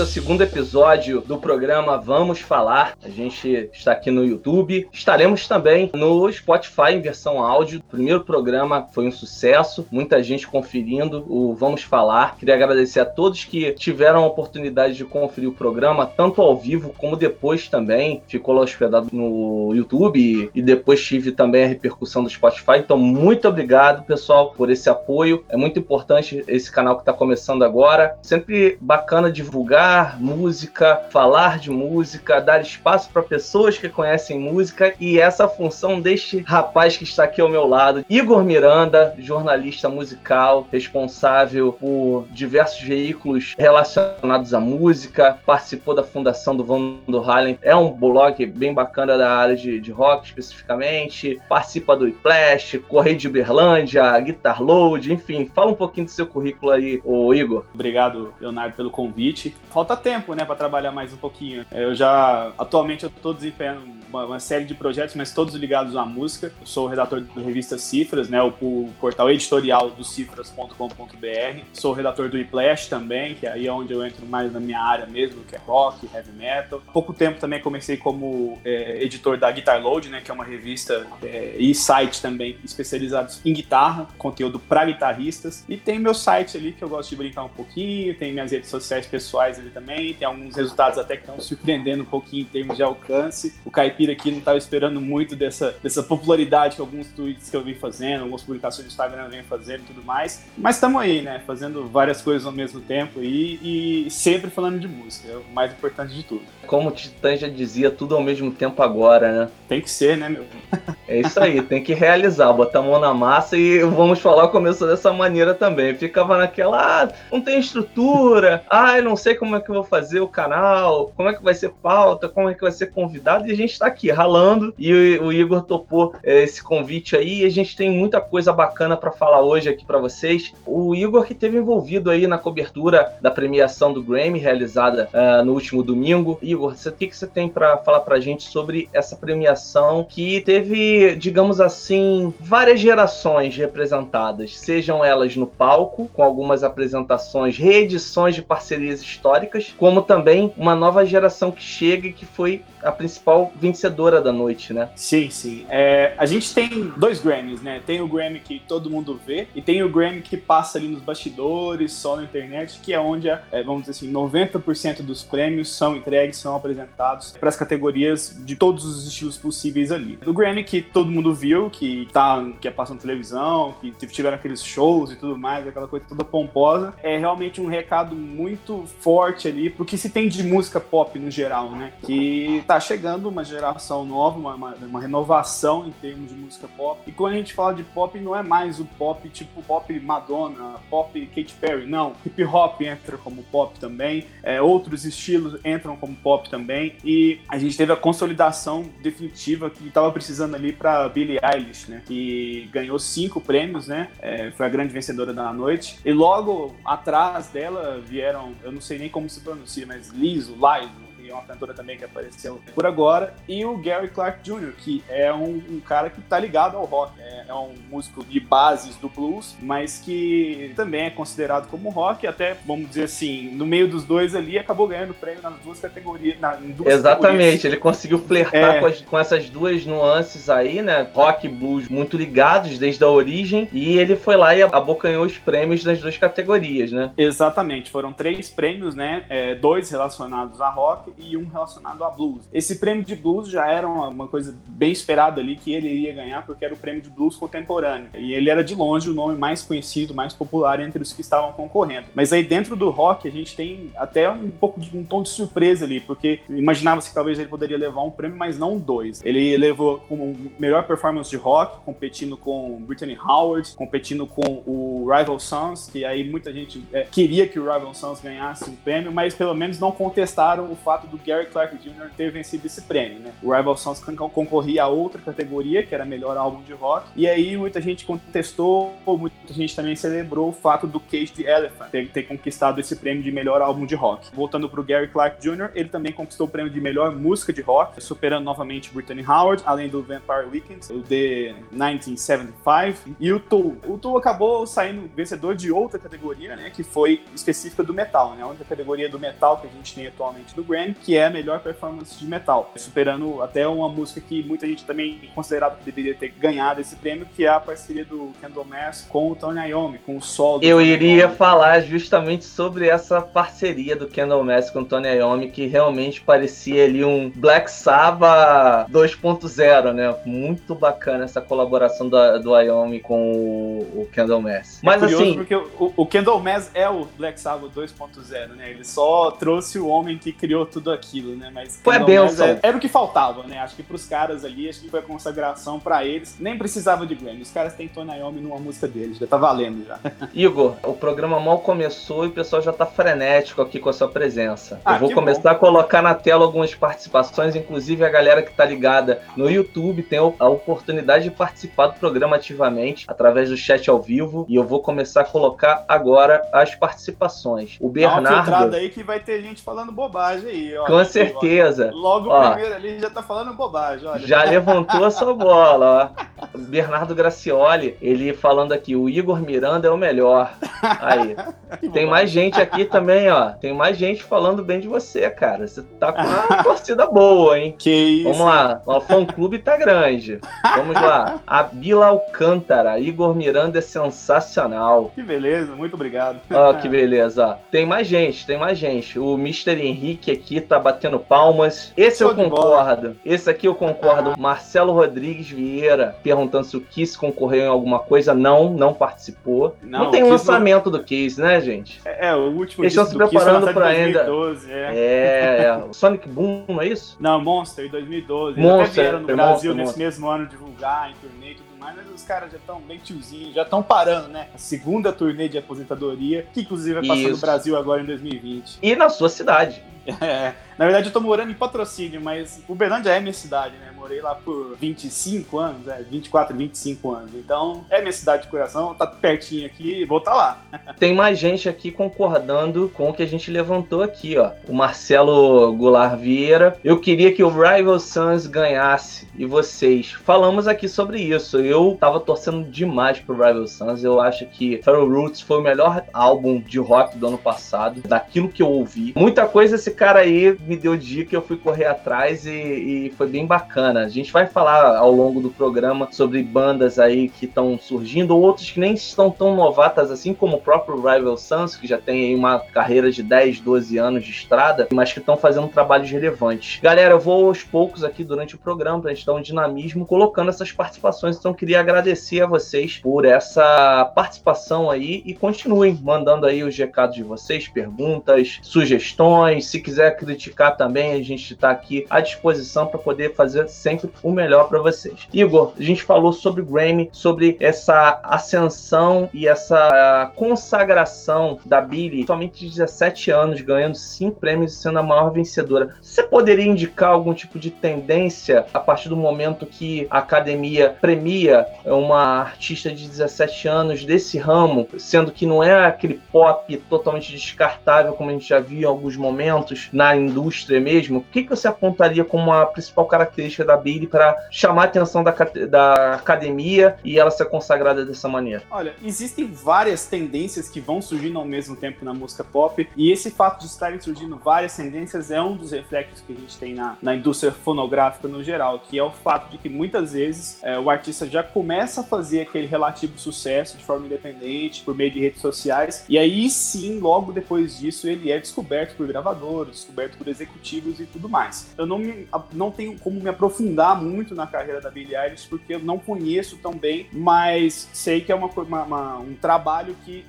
é o segundo episódio do programa Vamos Falar. A gente está aqui no YouTube. Estaremos também no Spotify em versão áudio. O primeiro programa foi um sucesso, muita gente conferindo o Vamos Falar. Queria agradecer a todos que tiveram a oportunidade de conferir o programa, tanto ao vivo como depois também. Ficou lá hospedado no YouTube e depois tive também a repercussão do Spotify. Então, muito obrigado, pessoal, por esse apoio. É muito importante esse canal que está começando agora. Sempre bacana divulgar música, falar de música, dar espaço para pessoas que conhecem música e essa função deste rapaz que está aqui ao meu lado, Igor Miranda, jornalista musical, responsável por diversos veículos relacionados à música, participou da fundação do Vando Harlem, é um blog bem bacana da área de, de rock especificamente, participa do Flash, Correio de Uberlândia, Guitar Load, enfim, fala um pouquinho do seu currículo aí, ô Igor. Obrigado, Leonardo, pelo convite. Falta tempo, né, para trabalhar mais um pouquinho. Eu já, atualmente, eu tô desempenhando uma, uma, série de projetos, mas todos ligados à música. Eu sou redator da revista Cifras, né, o, o portal editorial do cifras.com.br. Sou redator do Iplash também, que aí é onde eu entro mais na minha área mesmo, que é rock, heavy metal. Há pouco tempo também comecei como é, editor da Guitar Load, né, que é uma revista é, e site também especializados em guitarra, conteúdo para guitarristas. E tem meu site ali que eu gosto de brincar um pouquinho, tem minhas redes sociais pessoais ali também, tem alguns resultados até que estão surpreendendo um pouquinho em termos de alcance. O Caipira Aqui não estava esperando muito dessa, dessa popularidade que alguns tweets que eu vim fazendo, algumas publicações do Instagram eu venho fazendo e tudo mais. Mas estamos aí, né? Fazendo várias coisas ao mesmo tempo e, e sempre falando de música, é o mais importante de tudo. Como o Titã já dizia, tudo ao mesmo tempo agora, né? Tem que ser, né, meu? É isso aí, tem que realizar, botar a mão na massa e vamos falar, começou dessa maneira também. Ficava naquela, ah, não tem estrutura, ah, eu não sei como é que eu vou fazer o canal, como é que vai ser pauta, como é que vai ser convidado, e a gente tá aqui ralando e o, Igor topou é, esse convite aí. E a gente tem muita coisa bacana para falar hoje aqui para vocês. O Igor que teve envolvido aí na cobertura da premiação do Grammy realizada uh, no último domingo. Igor, o que, que você tem para falar para a gente sobre essa premiação que teve, digamos assim, várias gerações representadas, sejam elas no palco com algumas apresentações, reedições de parcerias históricas, como também uma nova geração que chega e que foi a principal vencedora da noite, né? Sim, sim. É, a gente tem dois Grammys, né? Tem o Grammy que todo mundo vê e tem o Grammy que passa ali nos bastidores, só na internet, que é onde, é, vamos dizer assim, 90% dos prêmios são entregues, são apresentados para as categorias de todos os estilos possíveis ali. O Grammy que todo mundo viu, que tá, que é passando televisão, que tiveram aqueles shows e tudo mais, aquela coisa toda pomposa, é realmente um recado muito forte ali porque se tem de música pop no geral, né? Que tá chegando uma geração nova, uma, uma, uma, renovação em termos de música pop. E quando a gente fala de pop, não é mais o pop tipo pop Madonna, pop Katy Perry, não. Hip hop entra como pop também, é, outros estilos entram como pop também. E a gente teve a consolidação definitiva que estava precisando ali para Billie Eilish, né? Que ganhou cinco prêmios, né? É, foi a grande vencedora da noite. E logo atrás dela vieram, eu não sei nem como se pronuncia, mas Liso, Liso, é uma cantora também que apareceu por agora, e o Gary Clark Jr., que é um, um cara que tá ligado ao rock, é, é, um músico de bases do blues, mas que também é considerado como rock, até, vamos dizer assim, no meio dos dois ali, acabou ganhando prêmio nas duas categorias. Na, duas Exatamente, categorias. ele conseguiu flertar é. com, as, com, essas duas nuances aí, né, rock e blues muito ligados desde a origem, e ele foi lá e abocanhou os prêmios das duas categorias, né? Exatamente, foram três prêmios, né, é, dois relacionados a rock e um relacionado a blues. Esse prêmio de blues já era uma, coisa bem esperada ali que ele iria ganhar, porque era o prêmio de blues contemporâneo. E ele era de longe o nome mais conhecido, mais popular entre os que estavam concorrendo. Mas aí dentro do rock a gente tem até um pouco de um tom de surpresa ali, porque imaginava-se que talvez ele poderia levar um prêmio, mas não dois. Ele levou como melhor performance de rock, competindo com Brittany Howard, competindo com o Rival Sons, que aí muita gente é, queria que o Rival Sons ganhasse um prêmio, mas pelo menos não contestaram o fato do Gary Clark Jr. ter vencido esse prêmio, né? O Rival Sons concorria a outra categoria, que era melhor álbum de rock, e aí muita gente contestou, muita gente também celebrou o fato do Cage the Elephant ter, ter conquistado esse prêmio de melhor álbum de rock. Voltando pro Gary Clark Jr., ele também conquistou o prêmio de melhor música de rock, superando novamente Brittany Howard, além do Vampire Weekend, o The 1975, e o Tool. O Tool acabou saindo vencedor de outra categoria, né, que foi específica do metal, né, a única categoria do metal que a gente tem atualmente do Grammy, que é a melhor performance de metal, superando até uma música que muita gente também considerava que deveria ter ganhado esse prêmio, que é a parceria do Kendall Mass com o Tony Iommi, com o solo. Eu iria Iommi. falar justamente sobre essa parceria do Kendall Mass com o Tony Iommi, que realmente parecia ali um Black Sabbath 2.0, né? Muito bacana essa colaboração do, do Iommi com o, o Kendall Mass. É Mas assim, porque o, o Kendall Mass é o Black Sabbath 2.0, né? Ele só trouxe o homem que criou tudo aquilo, né? Mas foi a benção. É, era o que faltava, né? Acho que pros caras ali, acho que foi a consagração para eles. Nem precisava de Grammy. Os caras têm Tony Iommi numa música deles, já tá valendo já. Igor, o programa mal começou e o pessoal já tá frenético aqui com a sua presença. Ah, Eu vou começar bom. a colocar na tela algumas participações, inclusive a galera que tá ligada no YouTube tem a oportunidade de participar do programa ativamente através do chat ao vivo e eu vou começar a colocar agora as participações. O Bernardo. Dá uma aí que vai ter gente falando bobagem aí. Olha, com certeza. Logo o primeiro ali já tá falando bobagem. Olha. Já levantou a sua bola, ó. Bernardo Gracioli, ele falando aqui, o Igor Miranda é o melhor. Aí. Tem mais gente aqui também, ó. Tem mais gente falando bem de você, cara. Você tá com uma torcida boa, hein? Que isso. Vamos lá. O fã clube tá grande. Vamos lá. A Bila Alcântara, Igor Miranda é sensacional. Que beleza, muito obrigado. Ó, que beleza. Ó. Tem mais gente, tem mais gente. O Mr. Henrique aqui tá batendo palmas. Esse Show eu concordo. Esse aqui eu concordo. Marcelo Rodrigues Vieira perguntando se o Kiss concorreu em alguma coisa. Não, não participou. Não, não tem lançamento não... do Kiss, né, gente? É, é o último Eles estão se preparando para ainda. 2012, é. É, é. Sonic Boom, não é isso? Não, Monster, em 2012. Monster, Eles até vieram no Brasil Monster, nesse Monster. mesmo ano divulgar em turnê e tudo mais, mas os caras já estão bem tiozinhos, já estão parando, né? A segunda turnê de aposentadoria, que inclusive vai passar Isso. no Brasil agora em 2020. E na sua cidade. É, na verdade eu tô morando em patrocínio, mas Uberlândia é minha cidade, né? Morei lá por 25 anos, é, 24, 25 anos. Então, é minha cidade de coração, tá pertinho aqui, vou estar tá lá. Tem mais gente aqui concordando com o que a gente levantou aqui, ó. O Marcelo Goulart Vieira. Eu queria que o Rival Sons ganhasse. E vocês? Falamos aqui sobre isso. Eu tava torcendo demais pro Rival Sons. Eu acho que Feral Roots foi o melhor álbum de rock do ano passado, daquilo que eu ouvi. Muita coisa esse cara aí me deu dica, eu fui correr atrás e, e foi bem bacana. A gente vai falar ao longo do programa sobre bandas aí que estão surgindo, outros que nem estão tão novatas assim, como o próprio Rival Sons, que já tem aí uma carreira de 10, 12 anos de estrada, mas que estão fazendo trabalhos relevantes. Galera, eu vou aos poucos aqui durante o programa pra gente dar um dinamismo colocando essas participações, então queria agradecer a vocês por essa participação aí e continuem mandando aí os recados de vocês, perguntas, sugestões, se quiser criticar também, a gente está aqui à disposição para poder fazer sempre o melhor para vocês. Igor, a gente falou sobre o Grammy, sobre essa ascensão e essa consagração da Billy, somente 17 anos, ganhando cinco prêmios e sendo a maior vencedora. Você poderia indicar algum tipo de tendência a partir do momento que a academia premia uma artista de 17 anos desse ramo, sendo que não é aquele pop totalmente descartável como a gente já viu em alguns momentos na indústria mesmo? O que, que você apontaria como a principal característica da Billy para chamar a atenção da, da academia e ela ser consagrada dessa maneira? Olha, existem várias tendências que vão surgindo ao mesmo tempo na música pop, e esse fato de estarem surgindo várias tendências é um dos reflexos que a gente tem na, na indústria fonográfica no geral, que é o fato de que muitas vezes é, o artista já começa a fazer aquele relativo sucesso de forma independente, por meio de redes sociais, e aí sim, logo depois disso, ele é descoberto por gravadores, descoberto por executivos e tudo mais. Eu não, me, não tenho como me aprofundar muito na carreira da Billie Eilish, porque eu não conheço tão bem, mas sei que é uma, uma, uma um trabalho que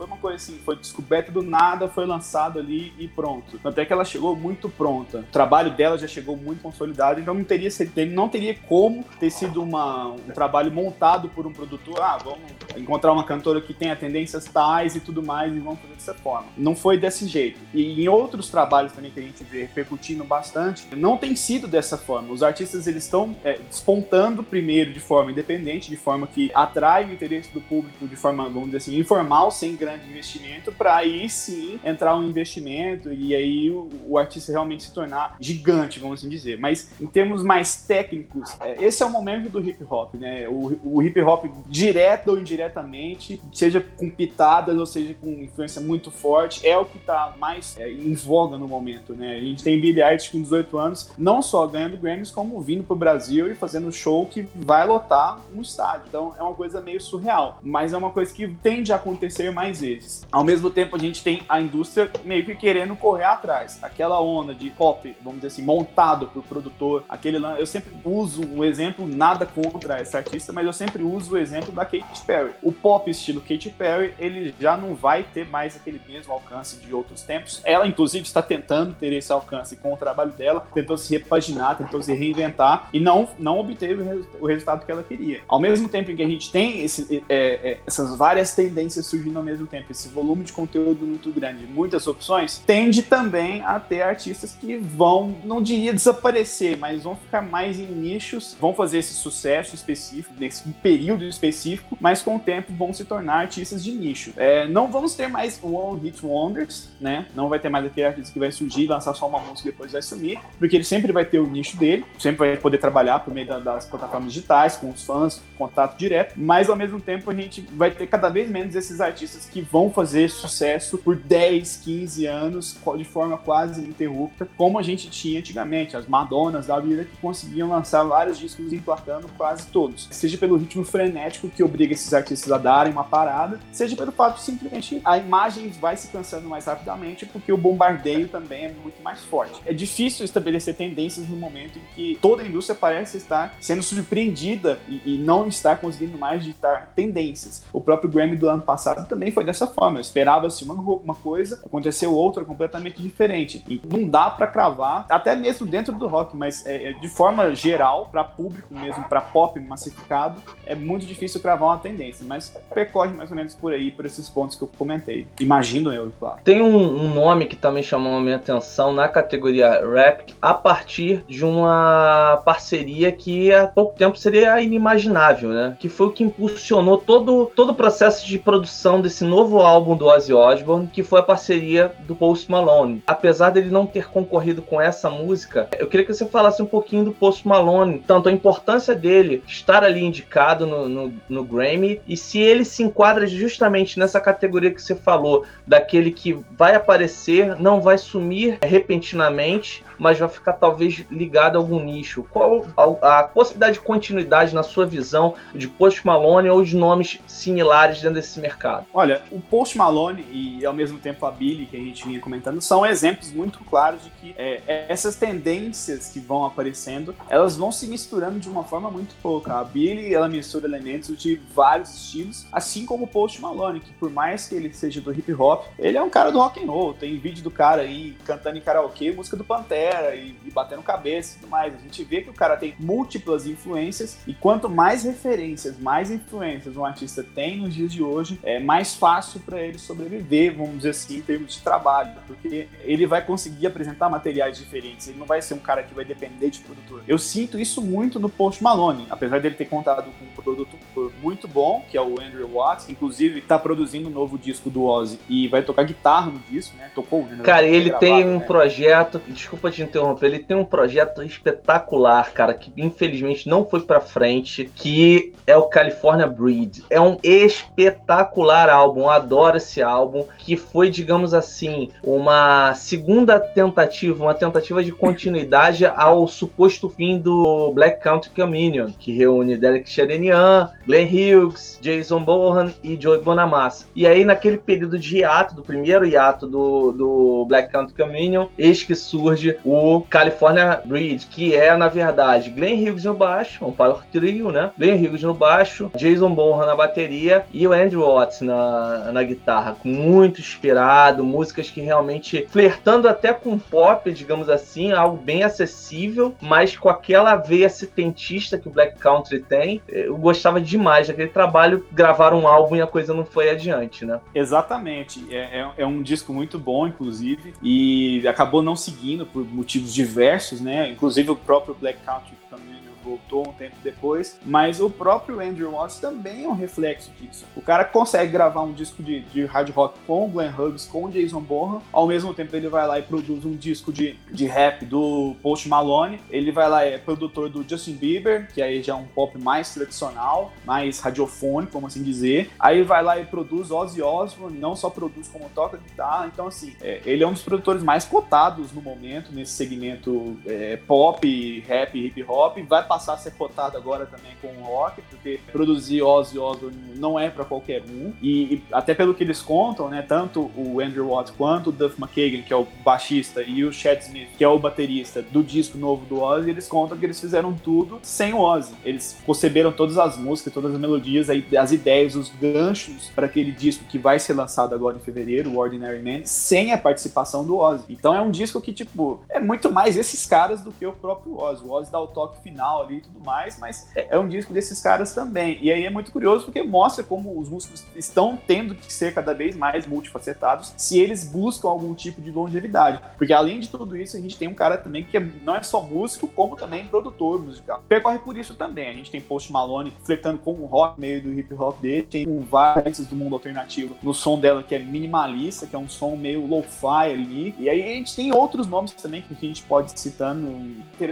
foi uma coisa assim, foi descoberta do nada, foi lançado ali e pronto. Até que ela chegou muito pronta. O trabalho dela já chegou muito consolidado, então não teria, não teria como ter sido uma, um trabalho montado por um produtor. Ah, vamos encontrar uma cantora que tenha tendências tais e tudo mais e vamos fazer dessa forma. Não foi desse jeito. E em outros trabalhos também que a gente vê repercutindo bastante, não tem sido dessa forma. Os artistas eles estão é, despontando primeiro de forma independente, de forma que atrai o interesse do público de forma, vamos dizer assim, informal, sem grande investimento, para aí sim entrar um investimento e aí o, o, artista realmente se tornar gigante, vamos assim dizer. Mas em termos mais técnicos, é, esse é o momento do hip hop, né? O, o hip hop direto ou indiretamente, seja com pitadas ou seja com influência muito forte, é o que está mais é, em voga no momento, né? A gente tem Billie Eilish com 18 anos, não só ganhando Grammys, como vindo pro Brasil e fazendo show que vai lotar um estádio. Então é uma coisa meio surreal, mas é uma coisa que tende a acontecer mais vezes. Ao mesmo tempo, a gente tem a indústria meio que querendo correr atrás. Aquela onda de pop, vamos dizer assim, montado por produtor, aquele eu sempre uso um exemplo, nada contra essa artista, mas eu sempre uso o exemplo da Katy Perry. O pop estilo Katy Perry, ele já não vai ter mais aquele mesmo alcance de outros tempos. Ela, inclusive, está tentando ter esse alcance com o trabalho dela, tentou se repaginar, tentou se reinventar e não, não obteve o resultado que ela queria. Ao mesmo tempo em que a gente tem esse, é, é, essas várias tendências surgindo ao mesmo tempo, esse volume de conteúdo muito grande, muitas opções, tende também a ter artistas que vão, não diria desaparecer, mas vão ficar mais em nichos, vão fazer esse sucesso específico, nesse período específico, mas com o tempo vão se tornar artistas de nicho. É, não vamos ter mais One Hit Wonders, né? Não vai ter mais aquele artista que vai surgir, lançar só uma música e depois vai sumir, porque ele sempre vai ter o nicho dele, sempre vai poder trabalhar por meio das plataformas digitais, com os fãs, contato direto, mas ao mesmo tempo a gente vai ter cada vez menos esses artistas que vão fazer sucesso por 10, 15 anos de forma quase ininterrupta, como a gente tinha antigamente, as Madonas da vida que conseguiam lançar vários discos emplacando quase todos. Seja pelo ritmo frenético que obriga esses artistas a darem uma parada, seja pelo fato de simplesmente a imagem vai se cansando mais rapidamente porque o bombardeio também é muito mais forte. É difícil estabelecer tendências no momento em que toda a indústria parece estar sendo surpreendida e, e não está conseguindo mais ditar tendências. O próprio Grammy do ano passado também foi dessa forma. Esperava-se uma, uma coisa, aconteceu outra completamente diferente. E não dá para cravar, até mesmo dentro do rock, mas é, é de forma geral, para público mesmo, para pop massificado, é muito difícil cravar uma tendência. Mas percorre mais ou menos por aí, por esses pontos que eu comentei. Imagino eu, claro. Tem um, um nome que também chamou a minha atenção na categoria rap, a partir de uma parceria que há pouco tempo seria inimaginável, né? Que foi o que impulsionou todo, todo o processo de produção desse novo álbum do Ozzy Osbourne, que foi a parceria do Post Malone. Apesar dele não ter concorrido com essa música, eu queria que você falasse um pouquinho do Post Malone, tanto a importância dele estar ali indicado no, no, no Grammy e se ele se enquadra justamente nessa categoria que você falou, daquele que vai aparecer, não vai sumir repentinamente, mas vai ficar talvez ligado a algum nicho. Qual a, a possibilidade de continuidade na sua visão de Post Malone ou de nomes similares dentro desse mercado? Olha, o Post Malone e ao mesmo tempo a Billy, que a gente vinha comentando, são exemplos muito claros de que é, essas tendências que vão aparecendo, elas vão se misturando de uma forma muito pouca. A Billy, ela mistura elementos de vários estilos, assim como o Post Malone, que por mais que ele seja do hip hop, ele é um cara do rock and roll. Tem vídeo do cara aí cantando em karaokê, música do Pantera e, e batendo cabeça e tudo mais. A gente vê que o cara tem múltiplas influências e quanto mais referências, mais influências um artista tem nos dias de hoje, é mais fácil para ele sobreviver, vamos dizer assim, em termos de trabalho, porque ele vai conseguir apresentar materiais diferentes. Ele não vai ser um cara que vai depender de produtor. Eu sinto isso muito no Post Malone, apesar dele ter contado com um produtor muito bom, que é o Andrew Watts, inclusive está produzindo um novo disco do Ozzy e vai tocar guitarra no disco, né? Tocou, né? Cara, ele gravado, tem um né? projeto, desculpa te interromper, ele tem um projeto espetacular, cara, que infelizmente não foi para frente, que é o California Breed. É um espetacular álbum, adoro esse álbum, que foi, digamos assim, uma segunda tentativa, uma tentativa de continuidade ao suposto fim do Black Country Communion, que reúne Derek Sherenian, Glenn Hughes, Jason Bohan e Joey Bonamassa. E aí, naquele período de hiato, do primeiro hiato do, do Black Country Communion, eis que surge o California Breed, que é, na verdade, Glenn Hughes no baixo, um power trio, né? Glenn Hughes no baixo, Jason Bonham na bateria e o Andrew Watts na, na, guitarra, muito inspirado, músicas que realmente flertando até com pop, digamos assim, algo bem acessível, mas com aquela veia setentista que o Black Country tem. Eu gostava demais daquele trabalho, gravaram um álbum e a coisa não foi adiante, né? Exatamente. É, é, é um disco muito bom, inclusive, e acabou não seguindo por motivos diversos, né? Inclusive o próprio Black Country também voltou um tempo depois, mas o próprio Andrew Watts também é um reflexo disso. O cara consegue gravar um disco de, de hard rock com o Glenn Hughes, com o Jason Bonham, ao mesmo tempo ele vai lá e produz um disco de, de rap do Post Malone, ele vai lá e é produtor do Justin Bieber, que aí já é um pop mais tradicional, mais radiofônico, como assim dizer. Aí vai lá e produz Ozzy Osbourne, não só produz como toca guitarra, então assim, é, ele é um dos produtores mais cotados no momento, nesse segmento é, pop, rap, hip hop, vai passar a ser cotado agora também com o rock, porque produzir Ozzy Osbourne não é para qualquer um. E, e, até pelo que eles contam, né, tanto o Andrew Watts quanto o Duff McKagan, que é o baixista, e o Chad Smith, que é o baterista do disco novo do Ozzy, eles contam que eles fizeram tudo sem o Ozzy. Eles conceberam todas as músicas, todas as melodias, as ideias, os ganchos para aquele disco que vai ser lançado agora em fevereiro, o Ordinary Man, sem a participação do Ozzy. Então é um disco que, tipo, é muito mais esses caras do que o próprio Ozzy. O Ozzy dá o toque final ali e tudo mais, mas é um disco desses caras também. E aí é muito curioso porque mostra como os músicos estão tendo que ser cada vez mais multifacetados se eles buscam algum tipo de longevidade. Porque além de tudo isso, a gente tem um cara também que é, não é só músico, como também produtor musical. Percorre por isso também. A gente tem Post Malone flertando com o rock meio do hip hop dele, tem um vários do mundo alternativo no som dela que é minimalista, que é um som meio lo-fi ali. E aí a gente tem outros nomes também que a gente pode citando,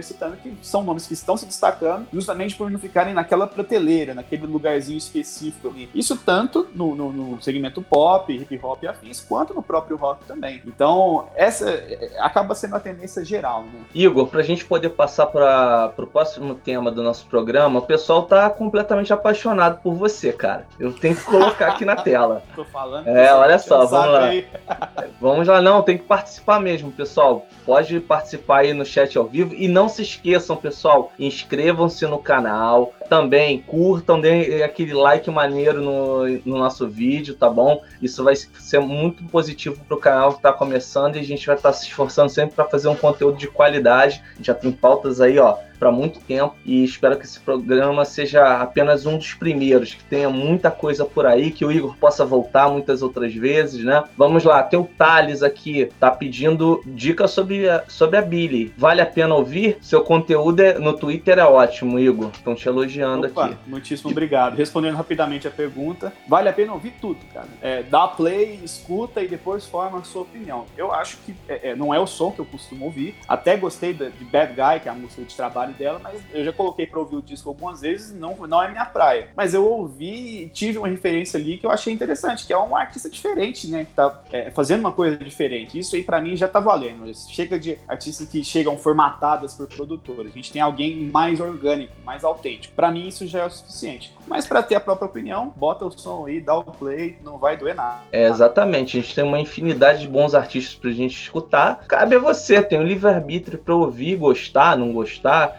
citando que são nomes que estão se destacando justamente por não ficarem naquela prateleira, naquele lugarzinho específico ali. Isso tanto no, no, no segmento pop, hip hop e afins, quanto no próprio rock também. Então, essa é, acaba sendo a tendência geral, né? Igor, pra gente poder passar para o próximo tema do nosso programa, o pessoal tá completamente apaixonado por você, cara. Eu tenho que colocar aqui na tela. Tô falando. É, olha só, vamos lá. vamos lá, não, tem que participar mesmo, pessoal. Pode participar aí no chat ao vivo e não se esqueçam, pessoal, inscrevam-se no canal, também curtam, deem aquele like maneiro no, no nosso vídeo, tá bom? Isso vai ser muito positivo para o canal que está começando e a gente vai estar tá se esforçando sempre para fazer um conteúdo de qualidade. Já tem pautas aí, ó, para muito tempo e espero que esse programa seja apenas um dos primeiros, que tenha muita coisa por aí, que o Igor possa voltar muitas outras vezes, né? Vamos lá, tem o Thales aqui, tá pedindo dicas sobre a, sobre a Billy. Vale a pena ouvir? Seu conteúdo é, no Twitter é ótimo, Igor. Estão te elogiando Opa, aqui. Muitíssimo obrigado. Respondendo rapidamente a pergunta, vale a pena ouvir tudo, cara. É, dá play, escuta e depois forma a sua opinião. Eu acho que é, é, não é o som que eu costumo ouvir. Até gostei de, de Bad Guy, que é a música de trabalho trabalho dela, mas eu já coloquei para ouvir o disco algumas vezes, não, não é minha praia. Mas eu ouvi e tive uma referência ali que eu achei interessante, que é um artista diferente, né? Que tá é, fazendo uma coisa diferente. Isso aí para mim já tá valendo. Chega de artistas que chegam formatadas por produtores. A gente tem alguém mais orgânico, mais autêntico. Para mim isso já é o suficiente. Mas para ter a própria opinião, bota o som aí, dá o play, não vai doer nada. É, exatamente. A gente tem uma infinidade de bons artistas pra gente escutar. Cabe a você, tem o livre-arbítrio para ouvir, gostar, não gostar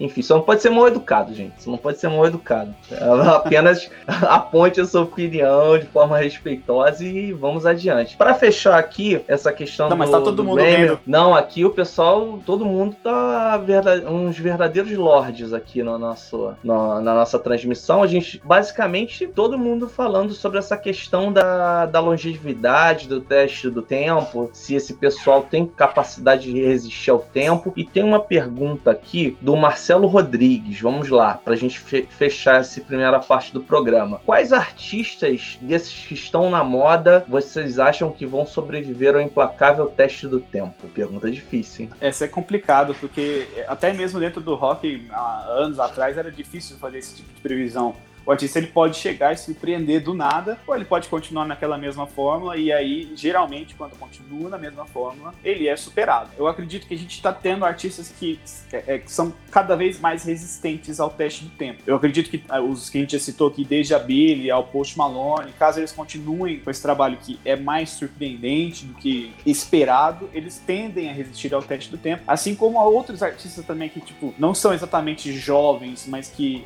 enfim, só não pode ser mal educado, gente. Só não pode ser mal educado. Ela apenas aponte a sua opinião de forma respeitosa e vamos adiante. Para fechar aqui essa questão não, do, mas tá todo mundo Grêmio, não, aqui o pessoal, todo mundo tá verdade, uns verdadeiros lords aqui no nosso, no, na nossa transmissão. A gente, basicamente, todo mundo falando sobre essa questão da, da longevidade, do teste do tempo, se esse pessoal tem capacidade de resistir ao tempo. E tem uma pergunta aqui do Marcelo Marcelo Rodrigues, vamos lá, para a gente fechar essa primeira parte do programa. Quais artistas desses que estão na moda vocês acham que vão sobreviver ao implacável teste do tempo? Pergunta difícil, hein? Essa é complicado, porque até mesmo dentro do rock, há anos atrás, era difícil fazer esse tipo de previsão. O artista ele pode chegar e se surpreender do nada, ou ele pode continuar naquela mesma fórmula, e aí, geralmente, quando continua na mesma fórmula, ele é superado. Eu acredito que a gente está tendo artistas que, é, é, que, são cada vez mais resistentes ao teste do tempo. Eu acredito que ah, os que a gente já citou aqui, desde a Billy ao Post Malone, caso eles continuem com esse trabalho que é mais surpreendente do que esperado, eles tendem a resistir ao teste do tempo, assim como outros artistas também que, tipo, não são exatamente jovens, mas que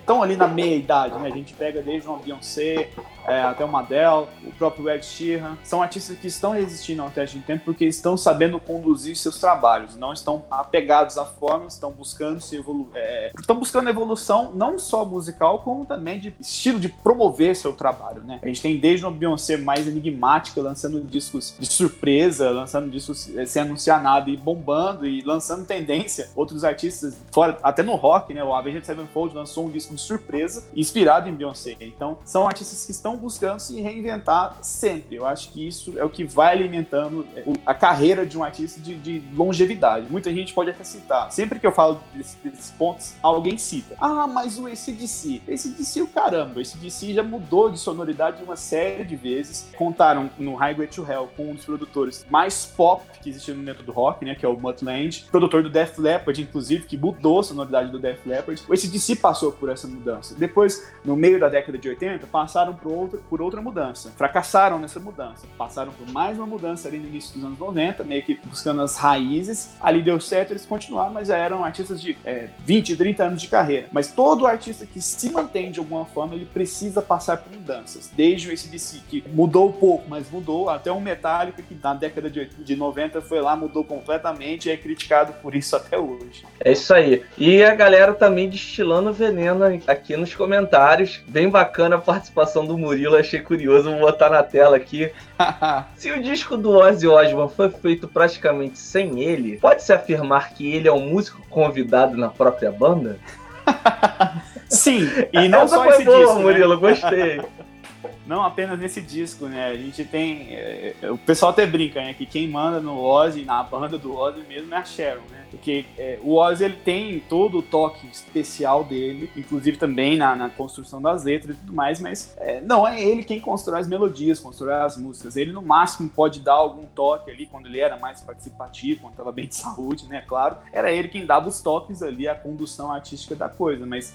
estão é, é ali na meia né? A gente pega desde uma Beyoncé é, até uma Adele, o próprio Ed Sheeran. São artistas que estão resistindo ao teste de tempo porque estão sabendo conduzir seus trabalhos, não estão apegados à forma, estão buscando se é, estão buscando evolução não só musical, como também de estilo de promover seu trabalho, né? A gente tem desde uma Beyoncé mais enigmática, lançando discos de surpresa, lançando discos é, sem anunciar nada e bombando e lançando tendência. Outros artistas, fora, até no rock, né? O Avenged Sevenfold lançou um disco de surpresa inspirado em Beyoncé. Então, são artistas que estão buscando se reinventar sempre. Eu acho que isso é o que vai alimentando é, a carreira de um artista de, de longevidade. Muita gente pode até citar. Sempre que eu falo desses, desses pontos, alguém cita. Ah, mas o ACDC. ACDC, o caramba. O ACDC já mudou de sonoridade uma série de vezes. Contaram no Highway to Hell com um dos produtores mais pop que existiam dentro do rock, né? Que é o Mutt Land. Produtor do Def Leppard, inclusive, que mudou a sonoridade do Def Leppard. O ACDC passou por essa mudança. Depois, no meio da década de 80, passaram por outra, por outra mudança. Fracassaram nessa mudança. Passaram por mais uma mudança ali no início dos anos 90, meio que buscando as raízes. Ali deu certo, eles continuaram, mas já eram artistas de é, 20, 30 anos de carreira. Mas todo artista que se mantém de alguma forma, ele precisa passar por mudanças. Desde o ACDC, que mudou pouco, mas mudou, até um Metallica, que na década de, 80, de 90 foi lá, mudou completamente e é criticado por isso até hoje. É isso aí. E a galera também destilando veneno aqui nos comentários. Bem bacana a participação do Murilo, achei curioso, vou botar na tela aqui. Se o disco do Ozzy Osbourne foi feito praticamente sem ele, pode-se afirmar que ele é um músico convidado na própria banda? Sim, e não Essa só foi esse boa, disco, né? Murilo, gostei. Não apenas nesse disco, né? A gente tem. é, o pessoal até brinca, né? Que quem manda no Ozzy, na banda do Ozzy mesmo, é a Sharon, né? Porque é, o Ozzy ele tem todo o toque especial dele, inclusive também na, na construção das letras e tudo mais, mas é, não é ele quem constrói as melodias, constrói as músicas. Ele no máximo pode dar algum toque ali quando ele era mais participativo, quando estava bem de saúde, né? Claro, era ele quem dava os toques ali, a condução artística da coisa. Mas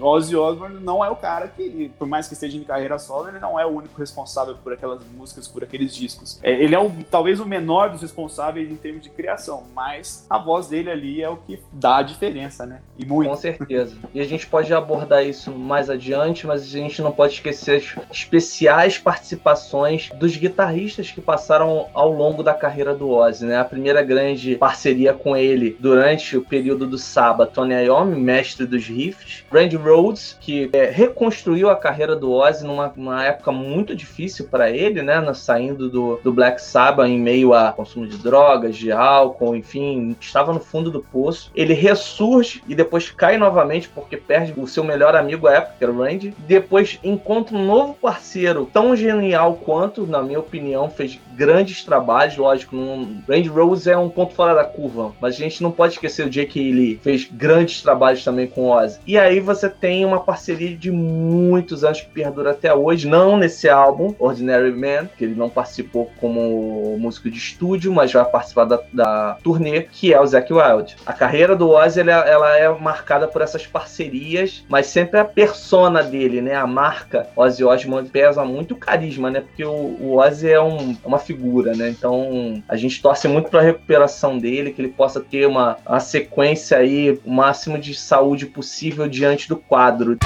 Ozzy Osbourne não é o cara que, por mais que esteja em carreira solo, ele não é o único responsável por aquelas músicas, por aqueles discos. É, ele é o, talvez o menor dos responsáveis em termos de criação, mas a voz dele ali é o que dá a diferença, né? E muito. Com certeza. E a gente pode abordar isso mais adiante, mas a gente não pode esquecer as especiais participações dos guitarristas que passaram ao longo da carreira do Ozzy, né? A primeira grande parceria com ele durante o período do Saba, Tony Iommi, mestre dos riffs, Randy Rhoads, que é, reconstruiu a carreira do Ozzy numa, numa época muito difícil para ele, né? Saindo do, do Black Sabbath em meio a consumo de drogas, de álcool, enfim, estava no fundo do poço. Ele ressurge e depois cai novamente porque perde o seu melhor amigo à época, que era o Randy. Depois encontra um novo parceiro tão genial quanto, na minha opinião, fez grandes trabalhos. Lógico, um, Randy Rose é um ponto fora da curva, mas a gente não pode esquecer o Jake Lee, fez grandes trabalhos também com o Ozzy. E aí você tem uma parceria de muitos anos que perdura até hoje, não nesse álbum, Ordinary Man, que ele não participou como músico de estúdio, mas vai participar da, da turnê, que é o Zac Wild. A carreira do Ozzy ela, ela é marcada por essas parcerias, mas sempre a persona dele, né? A marca Ozzy Osbourne pesa muito o carisma, né? Porque o, o Ozzy é um, uma figura, né? Então a gente torce muito para a recuperação dele, que ele possa ter uma, uma sequência aí, o máximo de saúde possível diante do quadro.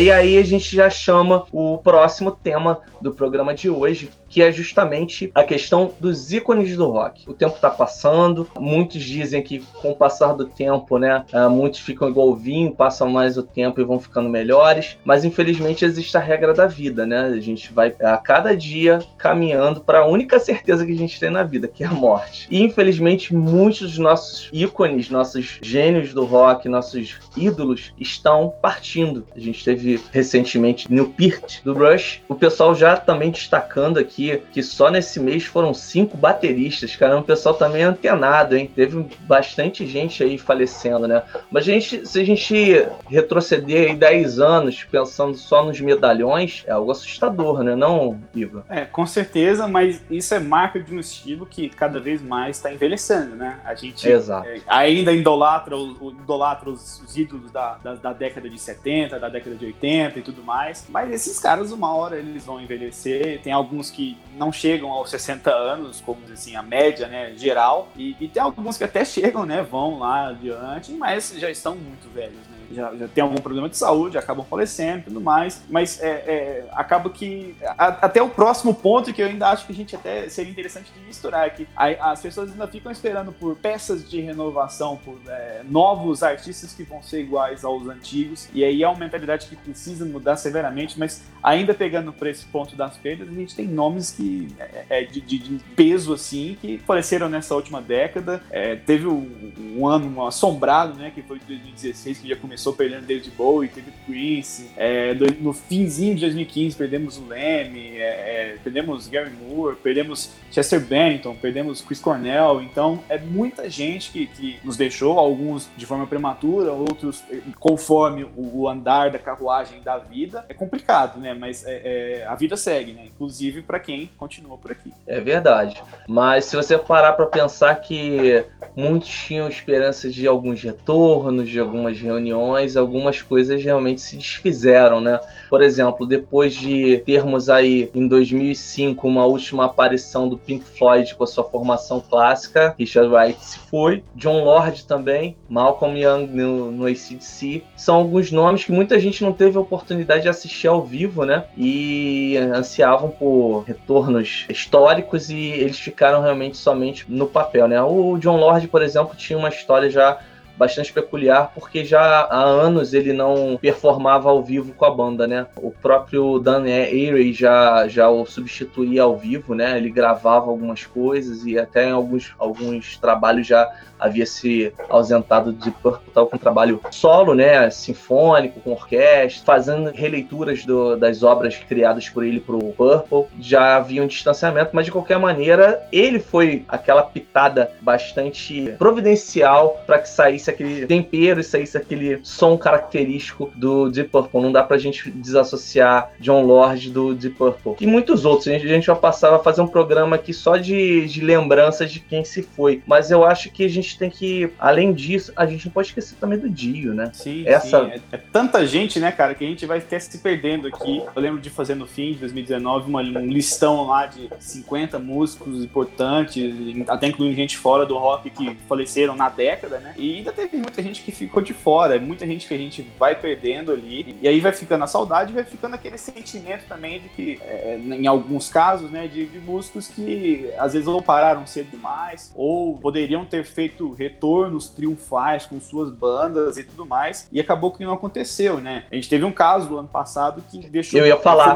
E aí a gente já chama o próximo tema do programa de hoje, que é justamente a questão dos ícones do rock. O tempo está passando, muitos dizem que com o passar do tempo, né, uh, muitos ficam igual o vinho, passam mais o tempo e vão ficando melhores, mas infelizmente existe a regra da vida, né? A gente vai a cada dia caminhando para a única certeza que a gente tem na vida, que é a morte. E infelizmente muitos dos nossos ícones, nossos gênios do rock, nossos ídolos estão partindo. A gente teve recentemente Neil Peart do Rush, o pessoal já também destacando aqui que só nesse mês foram cinco bateristas, cara, o pessoal também é antenado, hein? Teve bastante gente aí falecendo, né? Mas gente, se a gente retroceder aí 10 anos pensando só nos medalhões, é algo assustador, né? Não, Iva? É, com certeza, mas isso é marca de um estilo que cada vez mais está envelhecendo, né? A gente é, ainda idolatra, idolatra os, os ídolos da, da, da década de 70, da década de 80 e tudo mais, mas esses caras, uma hora eles vão envelhecer, tem alguns que não chegam aos 60 anos, como assim, a média, né, geral, e, e tem alguns que até chegam, né, vão lá adiante, mas já estão muito velhos, né? Já, já tem algum problema de saúde, acabam falecendo e tudo mais, mas é, é, acaba que a, até o próximo ponto que eu ainda acho que a gente até seria interessante de misturar é que a, as pessoas ainda ficam esperando por peças de renovação, por é, novos artistas que vão ser iguais aos antigos, e aí é uma mentalidade que precisa mudar severamente, mas ainda pegando por esse ponto das perdas, a gente tem nomes que é, é de, de, de, peso assim, que faleceram nessa última década. É, teve um, um, ano assombrado, né, que foi 2016, que já começou perdendo David Bowie, teve Prince, é, no finzinho de 2015 perdemos o Leme, é, é, perdemos Gary Moore, perdemos Chester Bennington, perdemos Chris Cornell, então é muita gente que, que nos deixou, alguns de forma prematura, outros conforme o, andar da carruagem da vida. É complicado, né? Mas é, é, a vida segue, né? Inclusive para quem continua por aqui. É verdade. Mas se você parar para pensar que muitos tinham esperança de alguns retornos, de algumas reuniões, algumas coisas realmente se desfizeram, né? Por exemplo, depois de termos aí em 2005 uma última aparição do Pink Floyd com a sua formação clássica, Richard Wright se foi, John Lord também, Malcolm Young no, no ACDC, são alguns nomes que muita gente não teve a oportunidade de assistir ao vivo, né? E ansiavam por retornos históricos e eles ficaram realmente somente no papel, né? O John Lord, por exemplo, tinha uma história já bastante peculiar, porque já há anos ele não performava ao vivo com a banda, né? O próprio Dan Airey já, já o substituía ao vivo, né? Ele gravava algumas coisas e até alguns, alguns trabalhos já havia se ausentado de Purple, tal, com trabalho solo, né, sinfônico, com orquestra, fazendo releituras do, das obras criadas por ele para o Purple. Já havia um distanciamento, mas de qualquer maneira, ele foi aquela pitada bastante providencial para que saísse aquele tempero e saísse aquele som característico do Deep Purple. Não dá pra gente desassociar John Lord do Deep Purple. E muitos outros. A gente vai passar a fazer um programa aqui só de, de lembranças de quem se foi. Mas eu acho que a gente tem que, além disso, a gente não pode esquecer também do Dio, né? Sim, Essa... Sim. É, é, tanta gente, né, cara, que a gente vai até se perdendo aqui. Eu lembro de fazer no fim de 2019 uma, um listão lá de 50 músicos importantes, até incluindo gente fora do rock que faleceram na década, né? E ainda teve muita gente que ficou de fora, muita gente que a gente vai perdendo ali. E aí vai ficando a saudade, vai ficando aquele sentimento também de que, é, em alguns casos, né, de, de músicos que às vezes ou pararam cedo demais, ou poderiam ter feito feito retornos triunfais com suas bandas e tudo mais, e acabou que não aconteceu, né? A gente teve um caso do ano passado que deixou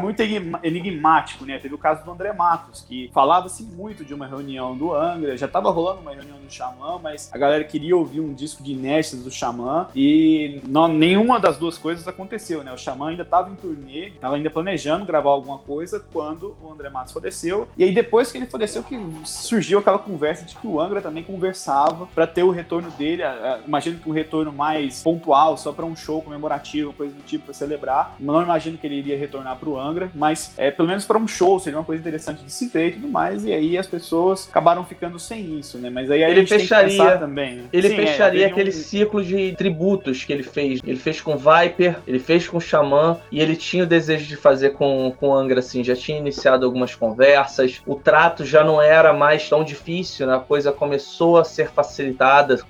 muito enigmático, né? Teve o caso do André Matos, que falava-se muito de uma reunião do Angra, já tava rolando uma reunião do Xamã, mas a galera queria ouvir um disco de inéditas do Xamã e não, nenhuma das duas coisas aconteceu, né? O Xamã ainda tava em turnê, tava ainda planejando gravar alguma coisa quando o André Matos faleceu. E aí depois que ele faleceu que surgiu aquela conversa de que o Angra também conversava para ter o retorno dele. Imagino que um retorno mais pontual, só para um show comemorativo, coisa do tipo, para celebrar. Não imagino que ele iria retornar para o Angra, mas é, pelo menos para um show seria uma coisa interessante de se ver e tudo mais. E aí as pessoas acabaram ficando sem isso, né? Mas aí ele fecharia também. Né? Ele Sim, é, fecharia é, aquele um... ciclo de tributos que ele fez. Ele fez com Viper, ele fez com Xamã e ele tinha o desejo de fazer com, com Angra, assim. Já tinha iniciado algumas conversas. O trato já não era mais tão difícil, né? A coisa começou a ser facilitada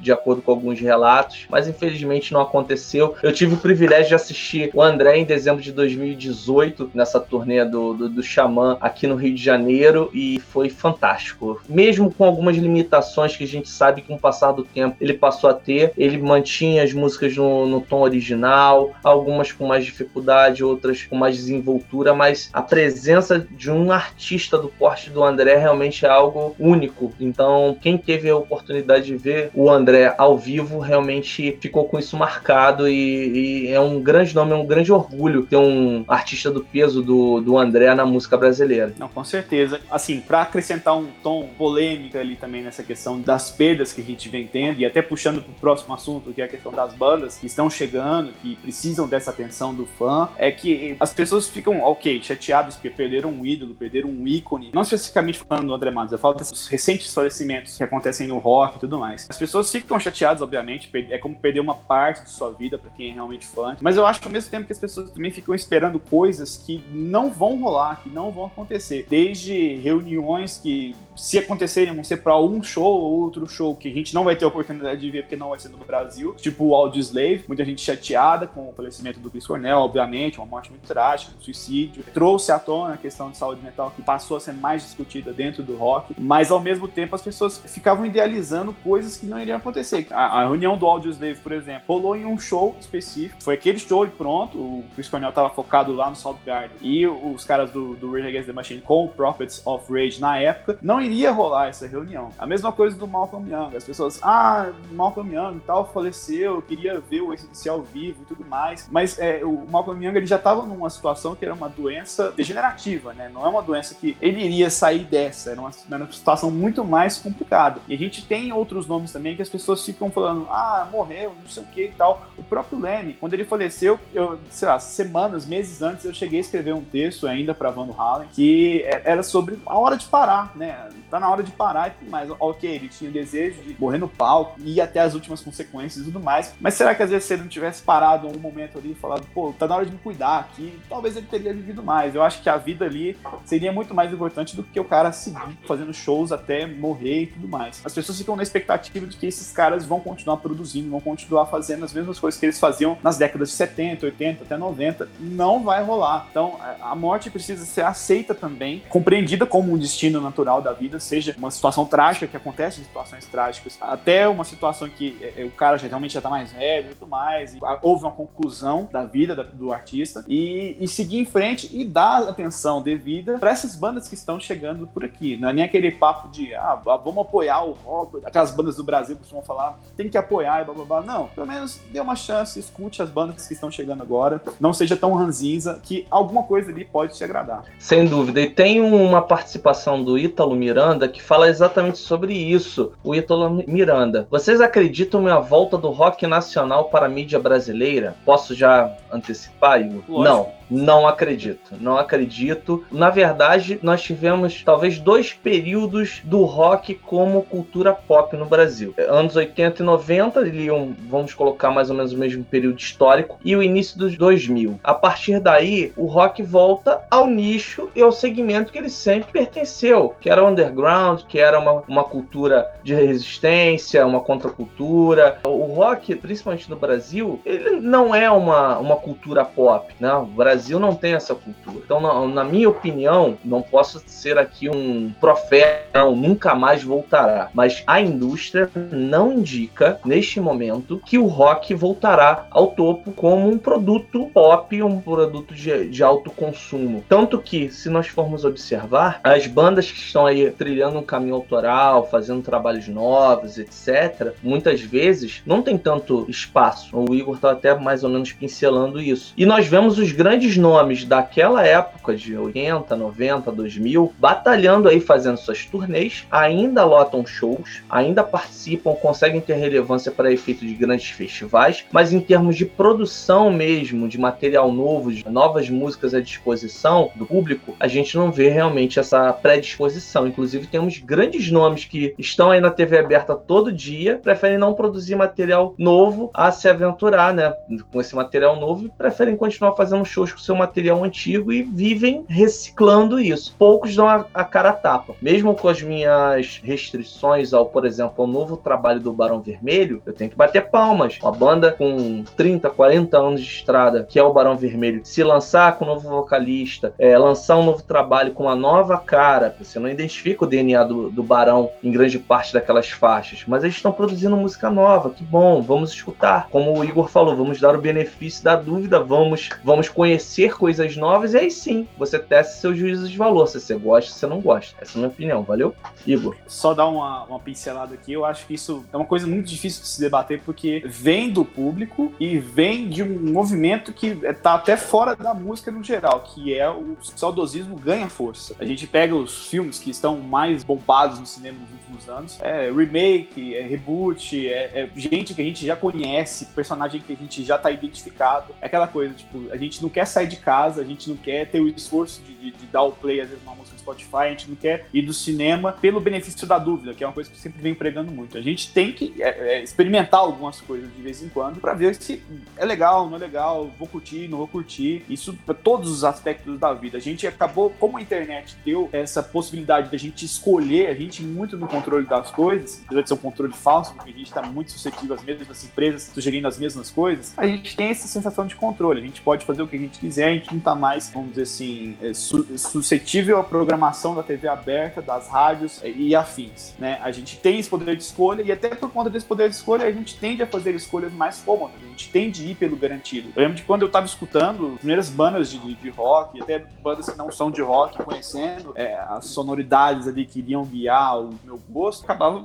de acordo com alguns relatos, mas infelizmente não aconteceu. Eu tive o privilégio de assistir o André em dezembro de 2018, nessa turnê do, do, do Xamã aqui no Rio de Janeiro, e foi fantástico. Mesmo com algumas limitações que a gente sabe que com o passar do tempo ele passou a ter, ele mantinha as músicas no, no tom original, algumas com mais dificuldade, outras com mais desenvoltura, mas a presença de um artista do porte do André realmente é algo único. Então, quem teve a oportunidade de ver o André ao vivo realmente ficou com isso marcado e, e, é um grande nome, é um grande orgulho ter um artista do peso do, do André na música brasileira. Não, com certeza. Assim, para acrescentar um tom polêmico ali também nessa questão das perdas que a gente vem tendo e até puxando para o próximo assunto, que é a questão das bandas que estão chegando, que precisam dessa atenção do fã, é que as pessoas ficam, ok, chateadas porque perderam um ídolo, perderam um ícone. Não especificamente falando do André Matos, eu falo desses recentes falecimentos que acontecem no rock e tudo mais mais. As pessoas ficam chateadas, obviamente, é como perder uma parte de sua vida para quem é realmente fã. Mas eu acho que ao mesmo tempo que as pessoas também ficam esperando coisas que não vão rolar, que não vão acontecer. Desde reuniões que se acontecerem, vão ser para um show ou outro show que a gente não vai ter oportunidade de ver porque não vai ser no Brasil, tipo o Audio Slave, muita gente chateada com o falecimento do Chris Cornell, obviamente, uma morte muito trágica, um suicídio, trouxe à tona a questão de saúde mental que passou a ser mais discutida dentro do rock, mas ao mesmo tempo as pessoas ficavam idealizando coisas que não iriam acontecer. A, a reunião do Audio Slave, por exemplo, rolou em um show específico, foi aquele show e pronto, o Chris Cornell estava focado lá no Soundgarden e os caras do, do Rage Against the Machine com o Prophets of Rage na época, não iria rolar essa reunião. A mesma coisa do Malcolm Young, as pessoas, ah, Malcolm Young tal faleceu, eu queria ver o ACDC ao vivo e tudo mais, mas é, o Malcolm Young ele já estava numa situação que era uma doença degenerativa, né? Não é uma doença que ele iria sair dessa, era uma, era uma situação muito mais complicada. E a gente tem outros nomes também que as pessoas ficam falando, ah, morreu, não sei o que e tal. O próprio Lemmy, quando ele faleceu, eu, sei lá, semanas, meses antes, eu cheguei a escrever um texto ainda para Van Halen que era sobre a hora de parar, né? Tá na hora de parar e tudo mais. Ok, ele tinha o desejo de morrer no palco, ir até as últimas consequências e tudo mais, mas será que às vezes se ele não tivesse parado um momento ali e falado, pô, tá na hora de me cuidar aqui, talvez ele teria vivido mais. Eu acho que a vida ali seria muito mais importante do que o cara seguir fazendo shows até morrer e tudo mais. As pessoas ficam na expectativa de que esses caras vão continuar produzindo, vão continuar fazendo as mesmas coisas que eles faziam nas décadas de 70, 80 até 90. Não vai rolar. Então, a morte precisa ser aceita também, compreendida como um destino natural da vida, seja uma situação trágica que acontece situações trágicas, até uma situação que é, é, o cara já, realmente já tá mais velho e tudo mais, e houve uma conclusão da vida do artista, e, e seguir em frente e dar atenção devida para essas bandas que estão chegando por aqui. Não é nem aquele papo de, ah, vamos apoiar o rock, aquelas bandas do Brasil costumam falar, tem que apoiar e blá blá blá. Não, pelo menos dê uma chance, escute as bandas que estão chegando agora, não seja tão ranzinza, que alguma coisa ali pode te agradar. Sem dúvida. E tem uma participação do Ítalo Miranda que fala exatamente sobre isso. O Ítalo Miranda. Vocês acreditam na volta do rock nacional para a mídia brasileira? Posso já antecipar, Igor? Não. Não acredito, não acredito. Na verdade, nós tivemos talvez dois períodos do rock como cultura pop no Brasil. Anos 80 e 90, ali, vamos colocar mais ou menos o mesmo período histórico, e o início dos 2000. A partir daí, o rock volta ao nicho e ao segmento que ele sempre pertenceu, que era underground, que era uma, uma cultura de resistência, uma contracultura. O rock, principalmente no Brasil, ele não é uma, uma cultura pop, né? O Brasil Brasil não tem essa cultura. Então, na, na minha opinião, não posso ser aqui um profeta, não, nunca mais voltará. Mas a indústria não indica, neste momento, que o rock voltará ao topo como um produto pop, um produto de, de alto consumo. Tanto que, se nós formos observar, as bandas que estão aí trilhando um caminho autoral, fazendo trabalhos novos, etc., muitas vezes não tem tanto espaço. O Igor está até mais ou menos pincelando isso. E nós vemos os grandes grandes nomes daquela época, de 80, 90, 2000, batalhando aí, fazendo suas turnês, ainda lotam shows, ainda participam, conseguem ter relevância para efeito de grandes festivais, mas em termos de produção mesmo, de material novo, de novas músicas à disposição do público, a gente não vê realmente essa predisposição. Inclusive, temos grandes nomes que estão aí na TV aberta todo dia, preferem não produzir material novo a se aventurar, né, com esse material novo preferem continuar fazendo shows com seu material antigo e vivem reciclando isso. Poucos dão a, a cara a tapa. Mesmo com as minhas restrições ao, por exemplo, ao novo trabalho do Barão Vermelho, eu tenho que bater palmas. Uma banda com 30, 40 anos de estrada, que é o Barão Vermelho, se lançar com um novo vocalista, é, lançar um novo trabalho com uma nova cara, você não identifica o DNA do, do Barão em grande parte daquelas faixas, mas eles estão produzindo música nova, que bom, vamos escutar. Como o Igor falou, vamos dar o benefício da dúvida, vamos, vamos conhecer conhecer coisas novas, e aí sim, você testa seus juízos de valor, se você gosta, se você não gosta. Essa é a minha opinião, valeu? Igor. Só dar uma, uma pincelada aqui, eu acho que isso é uma coisa muito difícil de se debater, porque vem do público e vem de um movimento que tá até fora da música no geral, que é o saudosismo ganha força. A gente pega os filmes que estão mais bombados no cinema nos últimos anos. É remake, é reboot, é, é, gente que a gente já conhece, personagem que a gente já tá identificado. É aquela coisa, tipo, a gente não quer sair de casa, a gente não quer ter o esforço de, de, de dar o play, às vezes, numa música Spotify, a gente não quer ir do cinema pelo benefício da dúvida, que é uma coisa que eu sempre venho pregando muito. A gente tem que é, é, experimentar algumas coisas de vez em quando para ver se é legal, não é legal, vou curtir, não vou curtir. Isso para todos os aspectos da vida. A gente acabou, como a internet deu essa possibilidade da gente escolher, a gente muito no controle das coisas, apesar de ser um controle falso, porque a gente está muito suscetível às mesmas empresas sugerindo as mesmas coisas, a gente tem essa sensação de controle. A gente pode fazer o que a gente quiser, a gente não está mais, vamos dizer assim, é, suscetível à programação programação da TV aberta, das rádios e afins. Né? A gente tem esse poder de escolha e até por conta desse poder de escolha a gente tende a fazer escolhas mais cômodas, gente tende a ir pelo garantido. Eu lembro de quando eu estava escutando as primeiras bandas de, de rock, até bandas que não são de rock, conhecendo é, as sonoridades ali que iriam guiar o meu gosto, acabava,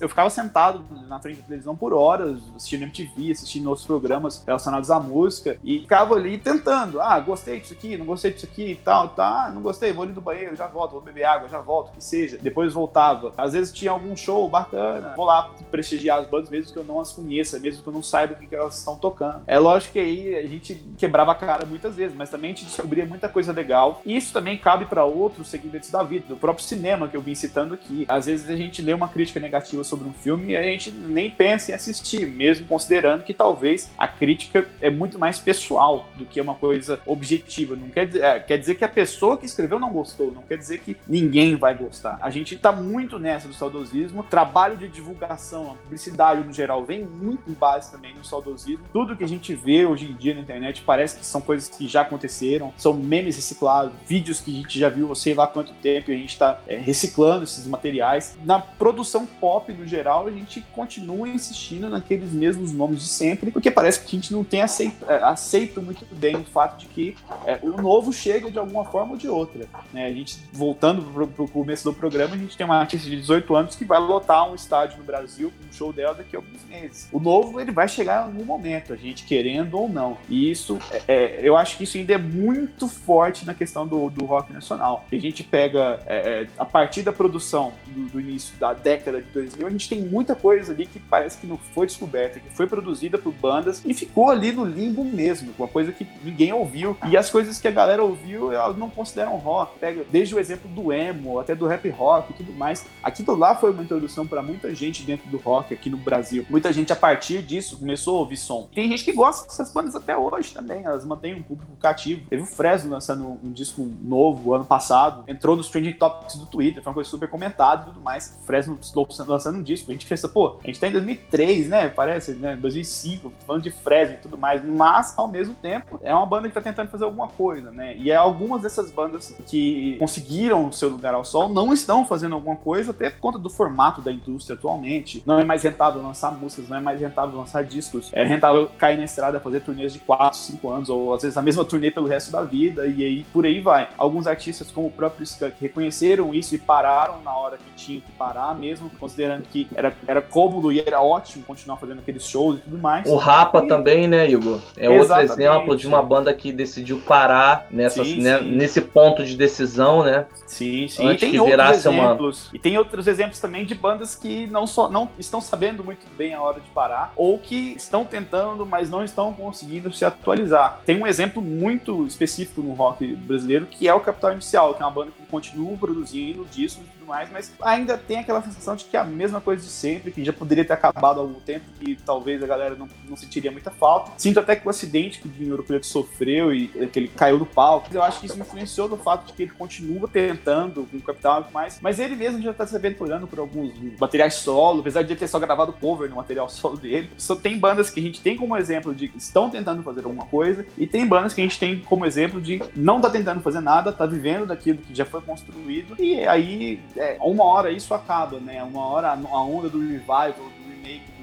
eu ficava sentado na frente da televisão por horas, assistindo MTV, assistindo outros programas relacionados à música e ficava ali tentando, ah, gostei disso aqui, não gostei disso aqui e tal, tá, não gostei, vou ali do banheiro, já volto, vou beber água, já volto, que seja. Depois voltava. Às vezes tinha algum show bacana, vou lá prestigiar as bandas, mesmo que eu não as conheça, mesmo que eu não saiba o que, elas estão tocando. É lógico que aí a gente quebrava a cara muitas vezes, mas também a gente descobria muita coisa legal. E isso também cabe para outros segmentos da vida, do próprio cinema que eu vim citando aqui. Às vezes a gente lê uma crítica negativa sobre um filme e a gente nem pensa em assistir, mesmo considerando que talvez a crítica é muito mais pessoal do que uma coisa objetiva. Não quer, é, quer dizer que a pessoa que escreveu não gostou, não quer dizer que ninguém vai gostar. A gente tá muito nessa do saudosismo. Trabalho de divulgação, a publicidade no geral, vem muito em base também no saudosismo. Tudo que a gente vê hoje em dia na internet parece que são coisas que já aconteceram, são memes reciclados, vídeos que a gente já viu, sei lá quanto tempo, e a gente tá é, reciclando esses materiais. Na produção pop, no geral, a gente continua insistindo naqueles mesmos nomes de sempre, porque parece que a gente não tem aceito, é, aceito muito bem o fato de que é, o novo chega de alguma forma ou de outra. Né? A gente voltando pro, pro começo do programa, a gente tem uma artista de 18 anos que vai lotar um estádio no Brasil, um show dela daqui a alguns meses. O novo, ele vai chegar em algum momento, a gente querendo ou não. E isso, é, é, eu acho que isso ainda é muito forte na questão do, do rock nacional. A gente pega, é, é, a partir da produção do, do, início da década de 2000, a gente tem muita coisa ali que parece que não foi descoberta, que foi produzida por bandas e ficou ali no limbo mesmo, uma coisa que ninguém ouviu. E as coisas que a galera ouviu, elas não consideram rock. Pega desde o exemplo do emo, até do rap rock e tudo mais. Aquilo lá foi uma introdução para muita gente dentro do rock aqui no Brasil. Muita gente a partir disso começou a ouvir som. Tem gente que gosta dessas bandas até hoje também, elas mantêm um público cativo. Teve o Fresno lançando um disco novo ano passado, entrou nos trending topics do Twitter, foi uma coisa super comentada e tudo mais. Fresno lançando um disco, a gente pensa, pô, a gente tá em 2003, né? Parece, né? 2005, falando de Fresno e tudo mais, mas ao mesmo tempo é uma banda que tá tentando fazer alguma coisa, né? E é algumas dessas bandas que conseguiram conseguiram seu lugar ao sol não estão fazendo alguma coisa até por conta do formato da indústria atualmente. Não é mais rentável lançar músicas, não é mais rentável lançar discos. É rentável cair na estrada, fazer turnês de 4, 5 anos, ou às vezes a mesma turnê pelo resto da vida, e aí por aí vai. Alguns artistas, como o próprio Skunk, reconheceram isso e pararam na hora que tinham que parar, mesmo considerando que era, era cômodo e era ótimo continuar fazendo aqueles shows e tudo mais. O Rapa e... também, né, Igor? É Exatamente. outro exemplo de uma banda que decidiu parar nessa, sim, né, sim. nesse ponto de decisão, né? Sim, sim. Antes e tem outros exemplos. Uma... E tem outros exemplos também de bandas que não só não estão sabendo muito bem a hora de parar, ou que estão tentando, mas não estão conseguindo se atualizar. Tem um exemplo muito específico no rock brasileiro, que é o Capital Inicial, que é uma banda que continua produzindo discos e tudo mais, mas ainda tem aquela sensação de que é a mesma coisa de sempre, que já poderia ter acabado há algum tempo, que talvez a galera não, não sentiria muita falta. Sinto até que o acidente que o Dinheiro Preto sofreu e que ele caiu do palco, eu acho que isso influenciou no fato de que ele continua tentando com o Capital e mais, mas ele mesmo já está se aventurando por alguns materiais solo, apesar de ele ter só gravado cover no material solo dele. Só tem bandas que a gente tem como exemplo de que estão tentando fazer alguma coisa, e tem bandas que a gente tem como exemplo de não tá tentando fazer nada, tá vivendo daquilo que já foi construído, e aí, é, uma hora isso acaba, né? Uma hora a onda do revival, do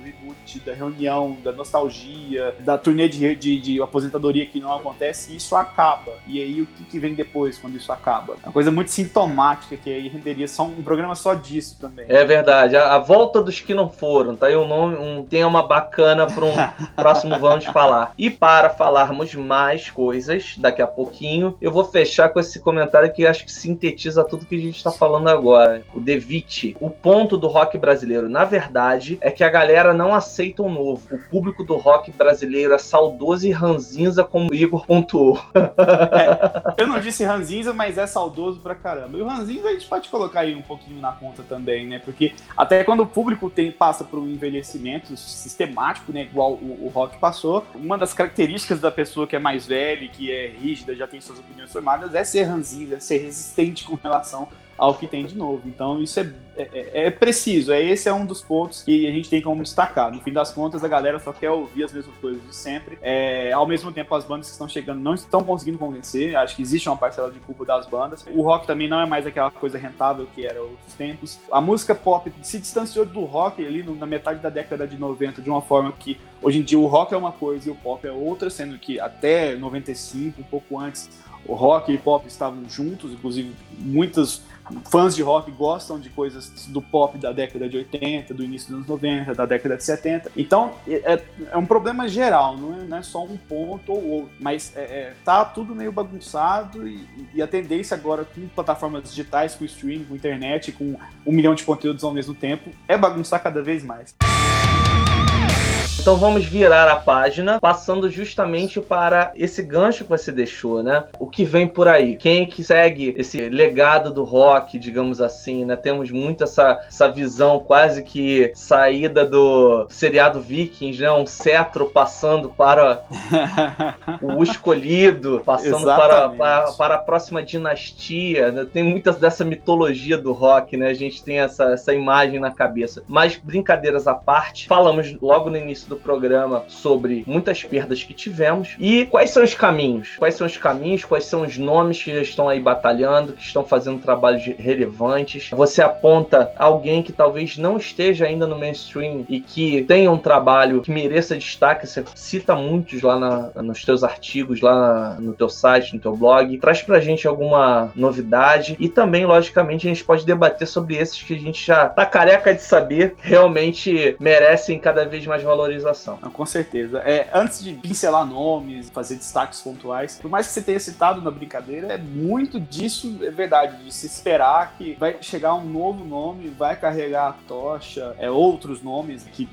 do reboot, da reunião, da nostalgia, da turnê de, de, de aposentadoria que não acontece, e isso acaba. E aí o que, que, vem depois quando isso acaba? É uma coisa muito sintomática que aí renderia só um, um programa só disso também. É verdade. A, a, volta dos que não foram, tá aí um nome, um tema bacana para um próximo Vamos Falar. E para falarmos mais coisas daqui a pouquinho, eu vou fechar com esse comentário que acho que sintetiza tudo que a gente está falando agora. O Devite, o ponto do rock brasileiro, na verdade, é que a galera não aceita o novo. O público do rock brasileiro é saudoso e ranzinza, como o Igor pontuou. É, eu não disse ranzinza, mas é saudoso pra caramba. E o ranzinza a gente pode colocar aí um pouquinho na conta também, né? Porque até quando o público tem, passa por um envelhecimento sistemático, né? Igual o, o rock passou, uma das características da pessoa que é mais velha, que é rígida, já tem suas opiniões formadas, é ser ranzinza, é ser resistente com relação ao que tem de novo. Então isso é, é, é, preciso, é, esse é um dos pontos que a gente tem como destacar. No fim das contas, a galera só quer ouvir as mesmas coisas de sempre. É, ao mesmo tempo, as bandas que estão chegando não estão conseguindo convencer. Acho que existe uma parcela de culpa das bandas. O rock também não é mais aquela coisa rentável que era outros tempos. A música pop se distanciou do rock ali na metade da década de 90 de uma forma que hoje em dia o rock é uma coisa e o pop é outra, sendo que até 95, um pouco antes, o rock e o pop estavam juntos, inclusive muitos fãs de rock gostam de coisas do pop da década de 80, do início dos anos 90, da década de 70. Então, é, é, é um problema geral, não é, não é, só um ponto ou outro. Mas é, é, tá tudo meio bagunçado e, e, a tendência agora com plataformas digitais, com streaming, com internet, com um milhão de conteúdos ao mesmo tempo, é bagunçar cada vez mais. Então vamos virar a página, passando justamente para esse gancho que você deixou, né? O que vem por aí? Quem é que segue esse legado do rock, digamos assim, né? Temos muito essa, essa visão quase que saída do seriado Vikings, né? Um cetro passando para o escolhido, passando para, para, para, a próxima dinastia. Né? Tem muitas dessa mitologia do rock, né? A gente tem essa, essa imagem na cabeça. Mas brincadeiras à parte, falamos logo no início do programa sobre muitas perdas que tivemos e quais são os caminhos. Quais são os caminhos, quais são os nomes que já estão aí batalhando, que estão fazendo trabalhos relevantes. Você aponta alguém que talvez não esteja ainda no mainstream e que tenha um trabalho que mereça destaque. Você cita muitos lá na, nos teus artigos, lá no teu site, no teu blog. Traz pra gente alguma novidade e também, logicamente, a gente pode debater sobre esses que a gente já tá careca de saber realmente merecem cada vez mais valorização atualização. com certeza. É, antes de pincelar nomes, fazer destaques pontuais, por mais que você tenha citado na brincadeira, é muito disso, é verdade, de se esperar que vai chegar um novo nome, vai carregar a tocha, é, outros nomes que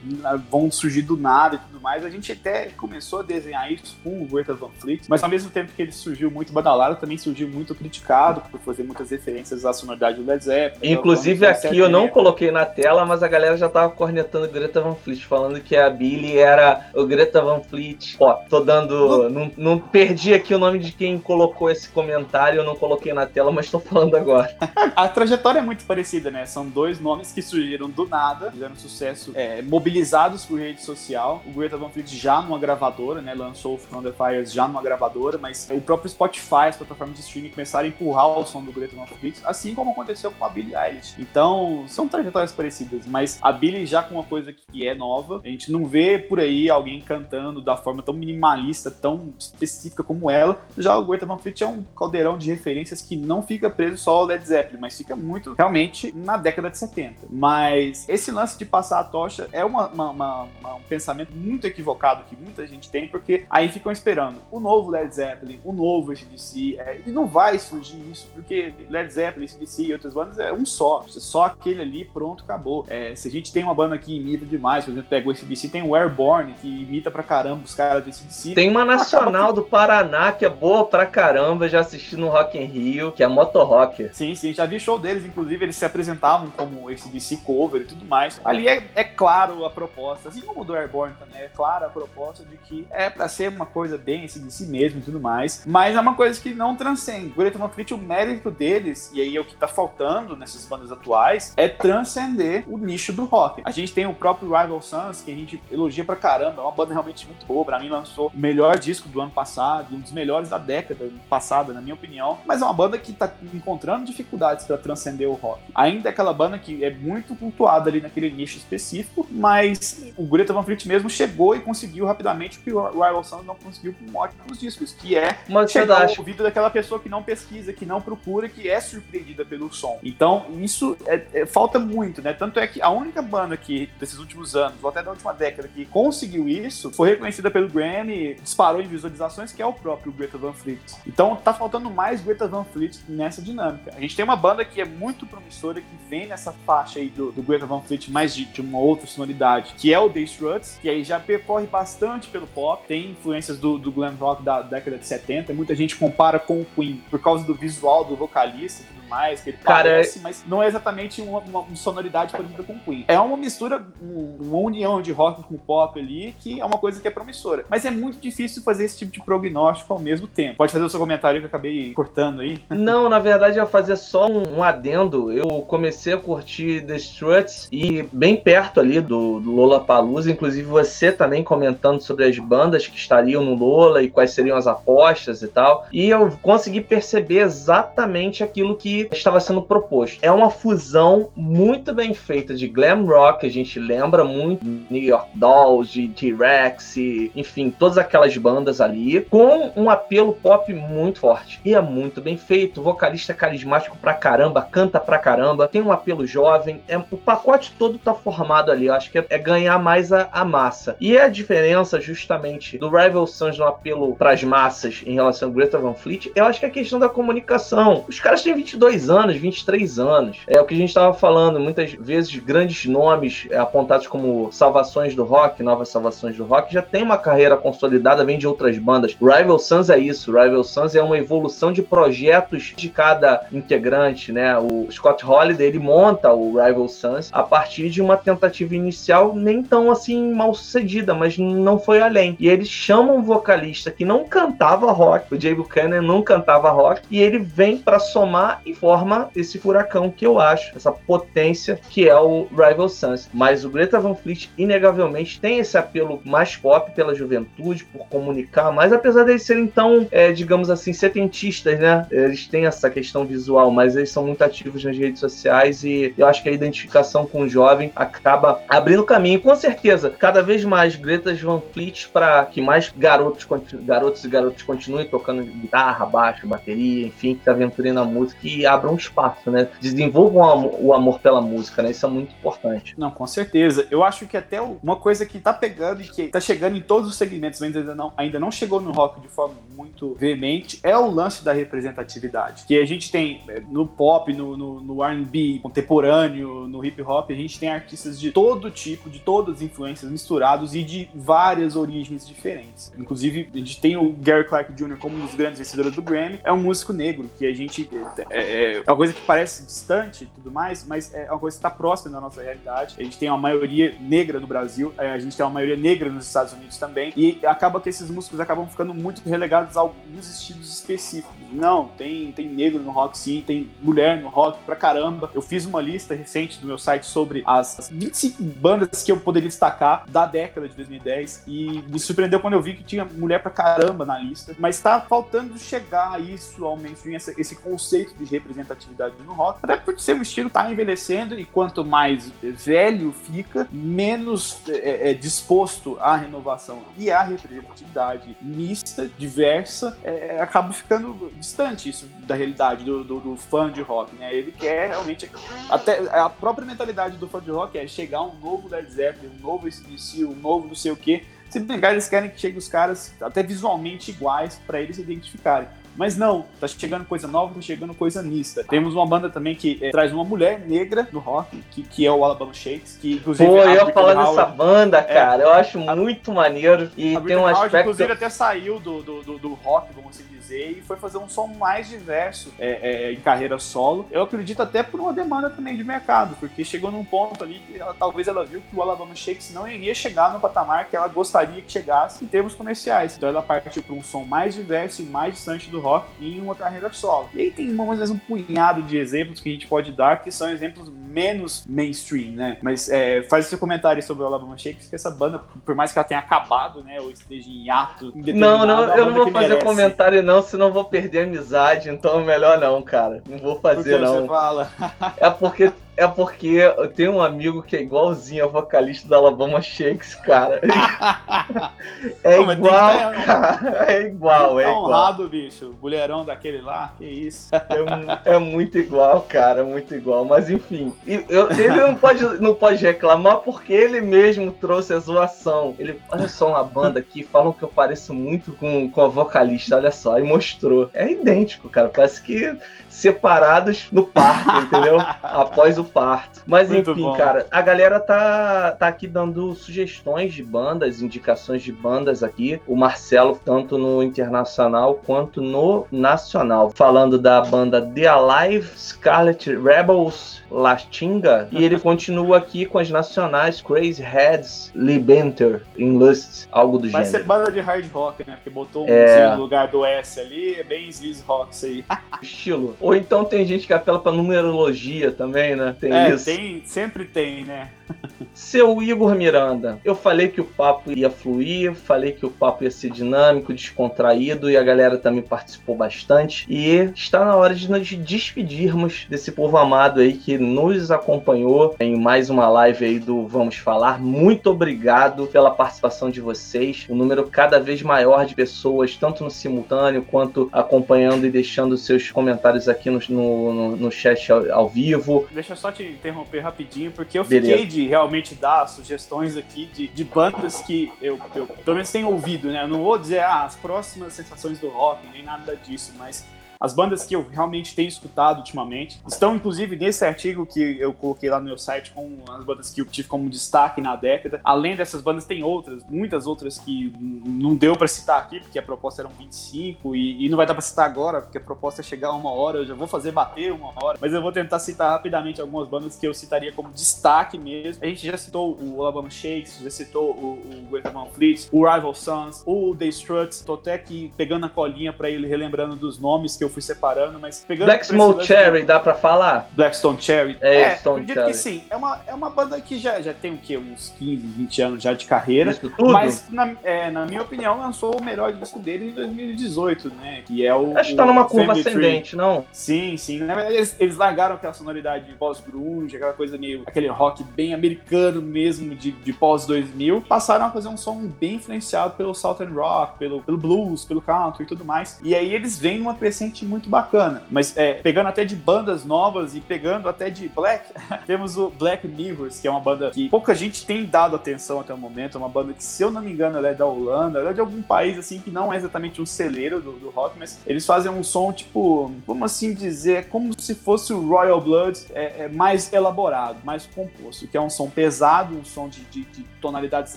vão surgir do nada e tudo mais. A gente até começou a desenhar isso com o Greta Van Fleet, mas ao mesmo tempo que ele surgiu muito badalado, também surgiu muito criticado por fazer muitas referências à sonoridade do Led Zeppelin. Inclusive aqui eu não coloquei na tela, mas a galera já tava cornetando Greta Van Fleet, falando que a Billy ele era o Greta Van Fleet. Ó, tô dando. Não, não perdi aqui o nome de quem colocou esse comentário, eu não coloquei na tela, mas tô falando agora. A trajetória é muito parecida, né? São dois nomes que surgiram do nada, fizeram sucesso é, mobilizados por rede social. O Greta Van Fleet já numa gravadora, né? Lançou o From the Fires já numa gravadora, mas o próprio Spotify, as plataformas de streaming começaram a empurrar o som do Greta Van Fleet, assim como aconteceu com a Billie Eilish. Então, são trajetórias parecidas, mas a Billie já com uma coisa que é nova, a gente não vê por aí alguém cantando da forma tão minimalista, tão específica como ela. Já o Greta Van Fleet é um caldeirão de referências que não fica preso só ao Led Zeppelin, mas fica muito realmente na década de 70. Mas esse lance de passar a tocha é uma, uma, uma, um pensamento muito equivocado que muita gente tem, porque aí ficam esperando o novo Led Zeppelin, o novo ACDC, é, e não vai surgir isso, porque Led Zeppelin, ACDC e outras bandas é um só, só aquele ali, pronto, acabou. É, se a gente tem uma banda que imita demais, por exemplo, pega o ACDC, tem o Airborne, que imita pra caramba os caras desse DC. Tem uma nacional do Paraná que é boa pra caramba, já assisti no Rock in Rio, que é Motor Rocker. Sim, sim, já vi show deles, inclusive eles se apresentavam como esse DC cover e tudo mais. Ali é, é claro a proposta, assim como o do Airborne também, é clara a proposta de que é pra ser uma coisa bem esse DC mesmo e tudo mais, mas é uma coisa que não transcende. O Greta Van Fleet, o mérito deles, e aí é o que tá faltando nessas bandas atuais, é transcender o nicho do rock. A gente tem o próprio Rival Sons, que a gente elogia pra caramba, é uma banda realmente muito boa. Pra mim, lançou o melhor disco do ano passado, um dos melhores da década passada, na minha opinião. Mas é uma banda que tá encontrando dificuldades para transcender o rock. Ainda é aquela banda que é muito cultuada ali naquele nicho específico, mas o Greta Van Fleet mesmo chegou e conseguiu rapidamente o que o Rival Sons não conseguiu com ótimos discos, que é mas chegar ao ouvido daquela pessoa que não pesquisa, que não procura, que é surpreendida pelo som. Então, isso é, é, falta muito, né? Tanto é que a única banda que, desses últimos anos, ou até da última década, que conseguiu isso, foi reconhecida pelo Grammy, disparou em visualizações, que é o próprio Greta Van Fleet. Então, tá faltando mais Greta Van Fleet nessa dinâmica. A gente tem uma banda que é muito promissora, que vem nessa faixa aí do, do Greta Van Fleet, mais de, de uma outra sonoridade, que é o The Struts, que aí já percorre bastante pelo pop, tem influências do, do glam rock da década de 70, muita gente compara com o Queen por causa do visual do vocalista, mais, que ele Cara, parece, mas não é exatamente uma, uma, sonoridade parecida com Queen. É uma mistura, uma união de rock com pop ali, que é uma coisa que é promissora. Mas é muito difícil fazer esse tipo de prognóstico ao mesmo tempo. Pode fazer o seu comentário que eu acabei cortando aí? Não, na verdade eu ia fazer só um, adendo. Eu comecei a curtir The Struts e bem perto ali do, do Lola inclusive você também comentando sobre as bandas que estariam no Lola e quais seriam as apostas e tal. E eu consegui perceber exatamente aquilo que estava sendo proposto. É uma fusão muito bem feita de glam rock, a gente lembra muito New York Dolls, de T-Rex, enfim, todas aquelas bandas ali, com um apelo pop muito forte. E é muito bem feito, vocalista é carismático pra caramba, canta pra caramba, tem um apelo jovem, é, o pacote todo tá formado ali, eu acho que é, é ganhar mais a, a, massa. E a diferença justamente do Rival Sons no apelo pras massas em relação ao Greta Van Fleet, eu acho que é a questão da comunicação. Os caras têm 22 22 anos, 23 anos. É o que a gente estava falando, muitas vezes grandes nomes é, apontados como salvações do rock, novas salvações do rock, já tem uma carreira consolidada, vem de outras bandas. Rival Sons é isso, Rival Sons é uma evolução de projetos de cada integrante, né? O Scott Holiday, ele monta o Rival Sons a partir de uma tentativa inicial nem tão assim mal sucedida, mas não foi além. E eles chamam um vocalista que não cantava rock, o Jay Buchanan não cantava rock, e ele vem para somar e forma esse furacão que eu acho, essa potência que é o Rival Sons. Mas o Greta Van Fleet, inegavelmente, tem esse apelo mais pop pela juventude, por comunicar, mas apesar de eles serem tão, é, digamos assim, setentistas, né? Eles têm essa questão visual, mas eles são muito ativos nas redes sociais e eu acho que a identificação com o jovem acaba abrindo caminho. Com certeza, cada vez mais Greta Van Fleet para que mais garotos, garotos e garotas continuem tocando guitarra, baixo, bateria, enfim, se aventurem na música e abram espaço, né? Desenvolvam o amor pela música, né? Isso é muito importante. Não, com certeza. Eu acho que até uma coisa que tá pegando e que tá chegando em todos os segmentos, mas ainda não, ainda não chegou no rock de forma muito veemente, é o lance da representatividade. Que a gente tem é, no pop, no, no, no R&B contemporâneo, no hip hop, a gente tem artistas de todo tipo, de todas as influências misturados e de várias origens diferentes. Inclusive, a gente tem o Gary Clark Jr. como um dos grandes vencedores do Grammy, é um músico negro, que a gente é, é, é uma coisa que parece distante e tudo mais, mas é uma coisa que está próxima da nossa realidade. A gente tem uma maioria negra no Brasil, é, a gente tem uma maioria negra nos Estados Unidos também, e acaba que esses músicos acabam ficando muito relegados a alguns estilos específicos. Não, tem, tem negro no rock sim, tem mulher no rock pra caramba. Eu fiz uma lista recente do meu site sobre as 25 bandas que eu poderia destacar da década de 2010 e me surpreendeu quando eu vi que tinha mulher pra caramba na lista, mas tá faltando chegar a isso, ao mainstream, esse conceito de representatividade no rock, até porque seu estilo tá envelhecendo e quanto mais velho fica, menos é, é, disposto à renovação e à representatividade mista, diversa, é, acaba ficando distante isso da realidade do, do, do, fã de rock, né? Ele quer realmente até a própria mentalidade do fã de rock é chegar um novo Led Zeppelin, um novo ACDC, um novo não sei o quê. Se brincar, eles querem que chegue os caras até visualmente iguais para eles se identificarem. Mas não, tá chegando coisa nova, tá chegando coisa mista. Temos uma banda também que é, traz uma mulher negra no rock, que, que é o Alabama Shakes, que inclusive. Pô, eu ia falar dessa banda, é, cara, é, eu acho muito maneiro. E tem um aspecto. inclusive, até saiu do, do, do, do rock, vamos assim e foi fazer um som mais diverso é, é, em carreira solo. Eu acredito até por uma demanda também de mercado, porque chegou num ponto ali que ela, talvez ela viu que o Alabama Shakes não iria chegar no patamar que ela gostaria que chegasse em termos comerciais. Então ela partiu para um som mais diverso e mais distante do rock em uma carreira solo. E aí tem mais vezes um punhado de exemplos que a gente pode dar que são exemplos menos mainstream, né? Mas é, faz seu comentário sobre o Alabama Shakes, que essa banda, por mais que ela tenha acabado, né, ou esteja em ato, não, não, eu não vou fazer merece. comentário não, senão vou perder a amizade, então melhor não, cara. Não vou fazer não. Você fala? é porque é porque eu tenho um amigo que é igualzinho ao vocalista da Alabama Shakes, cara. é igual, ter... cara. É igual, é tá igual. honrado, bicho. Mulherão daquele lá, que isso. É, é, muito igual, cara, muito igual. Mas enfim, eu, ele não pode, não pode reclamar porque ele mesmo trouxe a zoação. Ele, olha só uma banda aqui, falam que eu pareço muito com, com a vocalista, olha só, e mostrou. É idêntico, cara. Parece que separados no parque, entendeu? Após o parto. Mas Muito enfim, bom. cara, a galera tá, tá aqui dando sugestões de bandas, indicações de bandas aqui. O Marcelo, tanto no internacional quanto no nacional. Falando da banda The Alive, Scarlet Rebels, Lastinga. E ele continua aqui com as nacionais Crazy Heads, Libenter, In Lust, algo do Vai gênero. Vai ser banda de hard rock, né? Porque botou um é... no lugar do S ali, é bem sleaze rock isso aí. Estilo. Ou então tem gente que apela pra numerologia também, né? Tem é, isso. Tem, sempre tem, né? Seu Igor Miranda, eu falei que o papo ia fluir, falei que o papo ia ser dinâmico, descontraído e a galera também participou bastante. E está na hora de nos despedirmos desse povo amado aí que nos acompanhou em mais uma live aí do Vamos Falar. Muito obrigado pela participação de vocês. Um número cada vez maior de pessoas, tanto no simultâneo quanto acompanhando e deixando seus comentários aqui no, no, no chat ao, ao, vivo. Deixa eu só te interromper rapidinho, porque eu Beleza. fiquei de de realmente dar sugestões aqui de, de bandas que eu, eu pelo menos tenho ouvido, né? Eu não vou dizer ah, as próximas sensações do rock, nem nada disso, mas as bandas que eu realmente tenho escutado ultimamente estão, inclusive, nesse artigo que eu coloquei lá no meu site com as bandas que eu tive como destaque na década. Além dessas bandas, tem outras, muitas outras que não deu para citar aqui, porque a proposta eram 25 e, e não vai dar para citar agora, porque a proposta é chegar a uma hora. Eu já vou fazer bater uma hora, mas eu vou tentar citar rapidamente algumas bandas que eu citaria como destaque mesmo. A gente já citou o Alabama Shakes, já citou o, o Greta Fleet, o Rival Sons, o The Struts. Tô até aqui pegando a colinha para ele relembrando dos nomes que eu eu fui separando, mas pegando. Black Smoke Cherry, dá pra falar? Blackstone Cherry. É, é Stone acredito Cherry. que sim. É uma, é uma banda que já, já tem o quê? Uns 15, 20 anos já de carreira. Isso tudo? Mas, na, é, na minha opinião, lançou o melhor disco dele em 2018, né? Que é o. Acho que tá numa curva ascendente, não? Sim, sim. Eles, eles largaram aquela sonoridade pós-grunge, aquela coisa meio. aquele rock bem americano mesmo, de, de pós-2000. Passaram a fazer um som bem influenciado pelo Southern Rock, pelo, pelo blues, pelo country e tudo mais. E aí eles vêm numa crescente muito bacana. Mas é, pegando até de bandas novas e pegando até de black, temos o Black Mirrors, que é uma banda que pouca gente tem dado atenção até o momento. É uma banda que, se eu não me engano, ela é da Holanda, ela é de algum país assim que não é exatamente um celeiro do, do rock, mas eles fazem um som tipo, como assim dizer, é como se fosse o Royal Blood é, é mais elaborado, mais composto, que é um som pesado, um som de, de, de tonalidades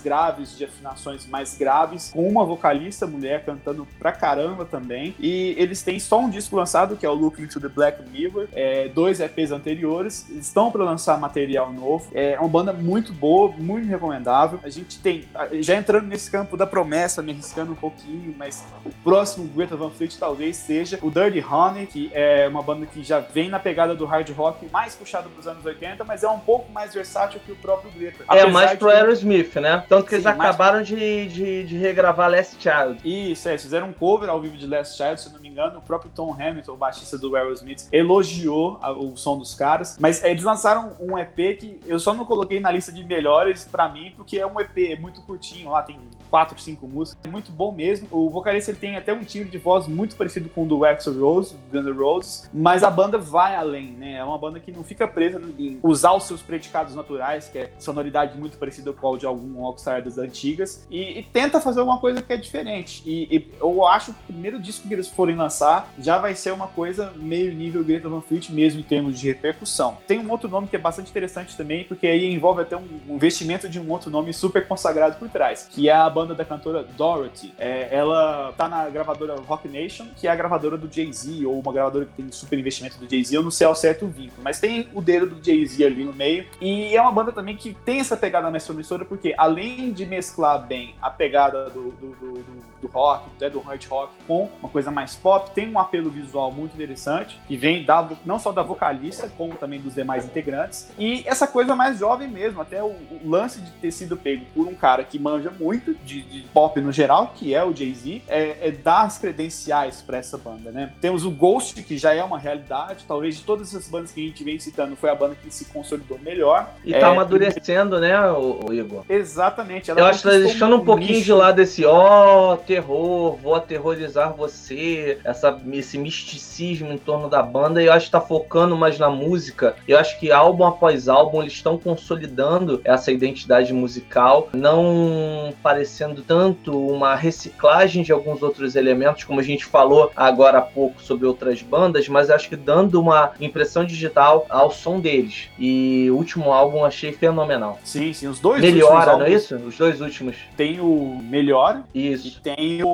graves, de afinações mais graves, com uma vocalista mulher cantando pra caramba também. E eles têm só um disco lançado, que é o Looking to the Black Mirror, é, dois EPs anteriores, estão para lançar material novo. É uma banda muito boa, muito recomendável. A gente tem, já entrando nesse campo da promessa, me arriscando um pouquinho, mas o próximo Greta Van Fleet talvez seja o Dirty Honey, que é uma banda que já vem na pegada do hard rock, mais puxado para os anos 80, mas é um pouco mais versátil que o próprio Greta. É mais pro Aerosmith, né? Tanto que Sim, eles acabaram de, de, de, regravar Last Child. Isso, é, fizeram um cover ao vivo de Last Child, se não me engano, o próprio Tom Hamilton, o baixista do Aerosmith, elogiou a, o som dos caras, mas é, eles lançaram um EP que eu só não coloquei na lista de melhores para mim, porque é um EP muito curtinho, lá tem quatro, cinco músicas, é muito bom mesmo. O vocalista ele tem até um timbre de voz muito parecido com o do Axl Rose, Guns N' Roses, mas a banda vai além, né? É uma banda que não fica presa em usar os seus predicados naturais, que é sonoridade muito parecida com a de algum rockstar das antigas, e, e tenta fazer alguma coisa que é diferente. E, e eu acho que o primeiro disco que eles forem lançar já já vai ser uma coisa meio nível Greta Van Fleet mesmo em termos de repercussão. Tem um outro nome que é bastante interessante também, porque aí envolve até um investimento de um outro nome super consagrado por trás, que é a banda da cantora Dorothy. É, ela tá na gravadora Rock Nation, que é a gravadora do Jay-Z, ou uma gravadora que tem super investimento do Jay-Z, eu não sei ao certo o vínculo, mas tem o dedo do Jay-Z ali no meio. E é uma banda também que tem essa pegada mais promissora, porque além de mesclar bem a pegada do, do, do, do rock, até do hard rock, com uma coisa mais pop, tem um apelo visual muito interessante, que vem da, não só da vocalista, como também dos demais integrantes. E essa coisa mais jovem mesmo, até o, o lance de ter sido pego por um cara que manja muito de, de pop no geral, que é o Jay-Z, é, é, dar as credenciais para essa banda, né? Temos o Ghost, que já é uma realidade, talvez de todas essas bandas que a gente vem citando, foi a banda que se consolidou melhor. E tá é, tá amadurecendo, e... né, o, o, Igor? Exatamente. Eu acho que tá deixando um pouquinho nicho. de lado esse, ó, oh, terror, vou aterrorizar você, essa, esse misticismo em torno da banda, e eu acho que tá focando mais na música. Eu acho que álbum após álbum eles estão consolidando essa identidade musical, não parecendo tanto uma reciclagem de alguns outros elementos, como a gente falou agora há pouco sobre outras bandas, mas acho que dando uma impressão digital ao som deles. E o último álbum achei fenomenal. Sim, sim, os dois Melhora, não é isso? Os dois últimos. Tem o Melhor isso. e tem o,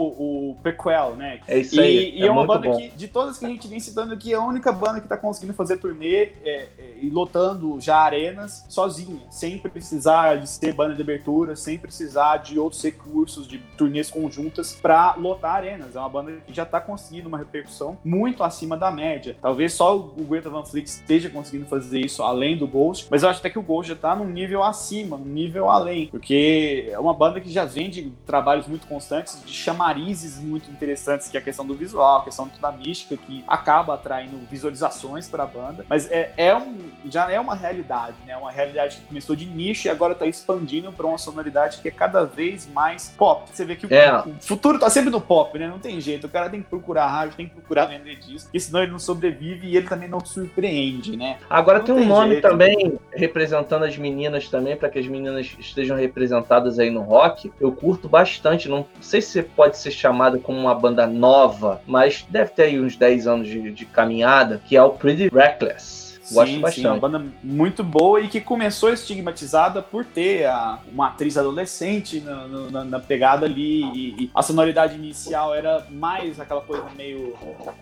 o Prequel, né? É isso aí. E, é, e é uma banda bom. que, de todas que a gente vem citando aqui, é a única banda que tá conseguindo fazer turnê é, é, e lotando já arenas sozinha, sem precisar de ser banda de abertura, sem precisar de outros recursos, de turnês conjuntas para lotar arenas. É uma banda que já tá conseguindo uma repercussão muito acima da média. Talvez só o Greta Van Fleet esteja conseguindo fazer isso além do Ghost, mas eu acho até que o Ghost já tá num nível acima, num nível além, porque é uma banda que já vem de trabalhos muito constantes, de chamarizes muito interessantes, que é a questão do visual, a questão da mística, que acaba atraindo visualizações para a banda, mas é, é um, já é uma realidade, né? Uma realidade que começou de nicho e agora tá expandindo para uma sonoridade que é cada vez mais pop. Você vê que é. o, o, futuro tá sempre no pop, né? Não tem jeito. O cara tem que procurar rádio, tem que procurar vender disco, porque senão ele não sobrevive e ele também não surpreende, né? Agora não tem um tem nome jeito. também representando as meninas também, para que as meninas estejam representadas aí no rock. Eu curto bastante, não sei se pode ser chamada como uma banda nova, mas deve ter aí uns 10 anos de, de caminhada, que é o Pretty Reckless. Gosto sim, bastante. Sim, uma banda muito boa e que começou estigmatizada por ter a, uma atriz adolescente na, na, na pegada ali. E, e, a sonoridade inicial era mais aquela coisa meio.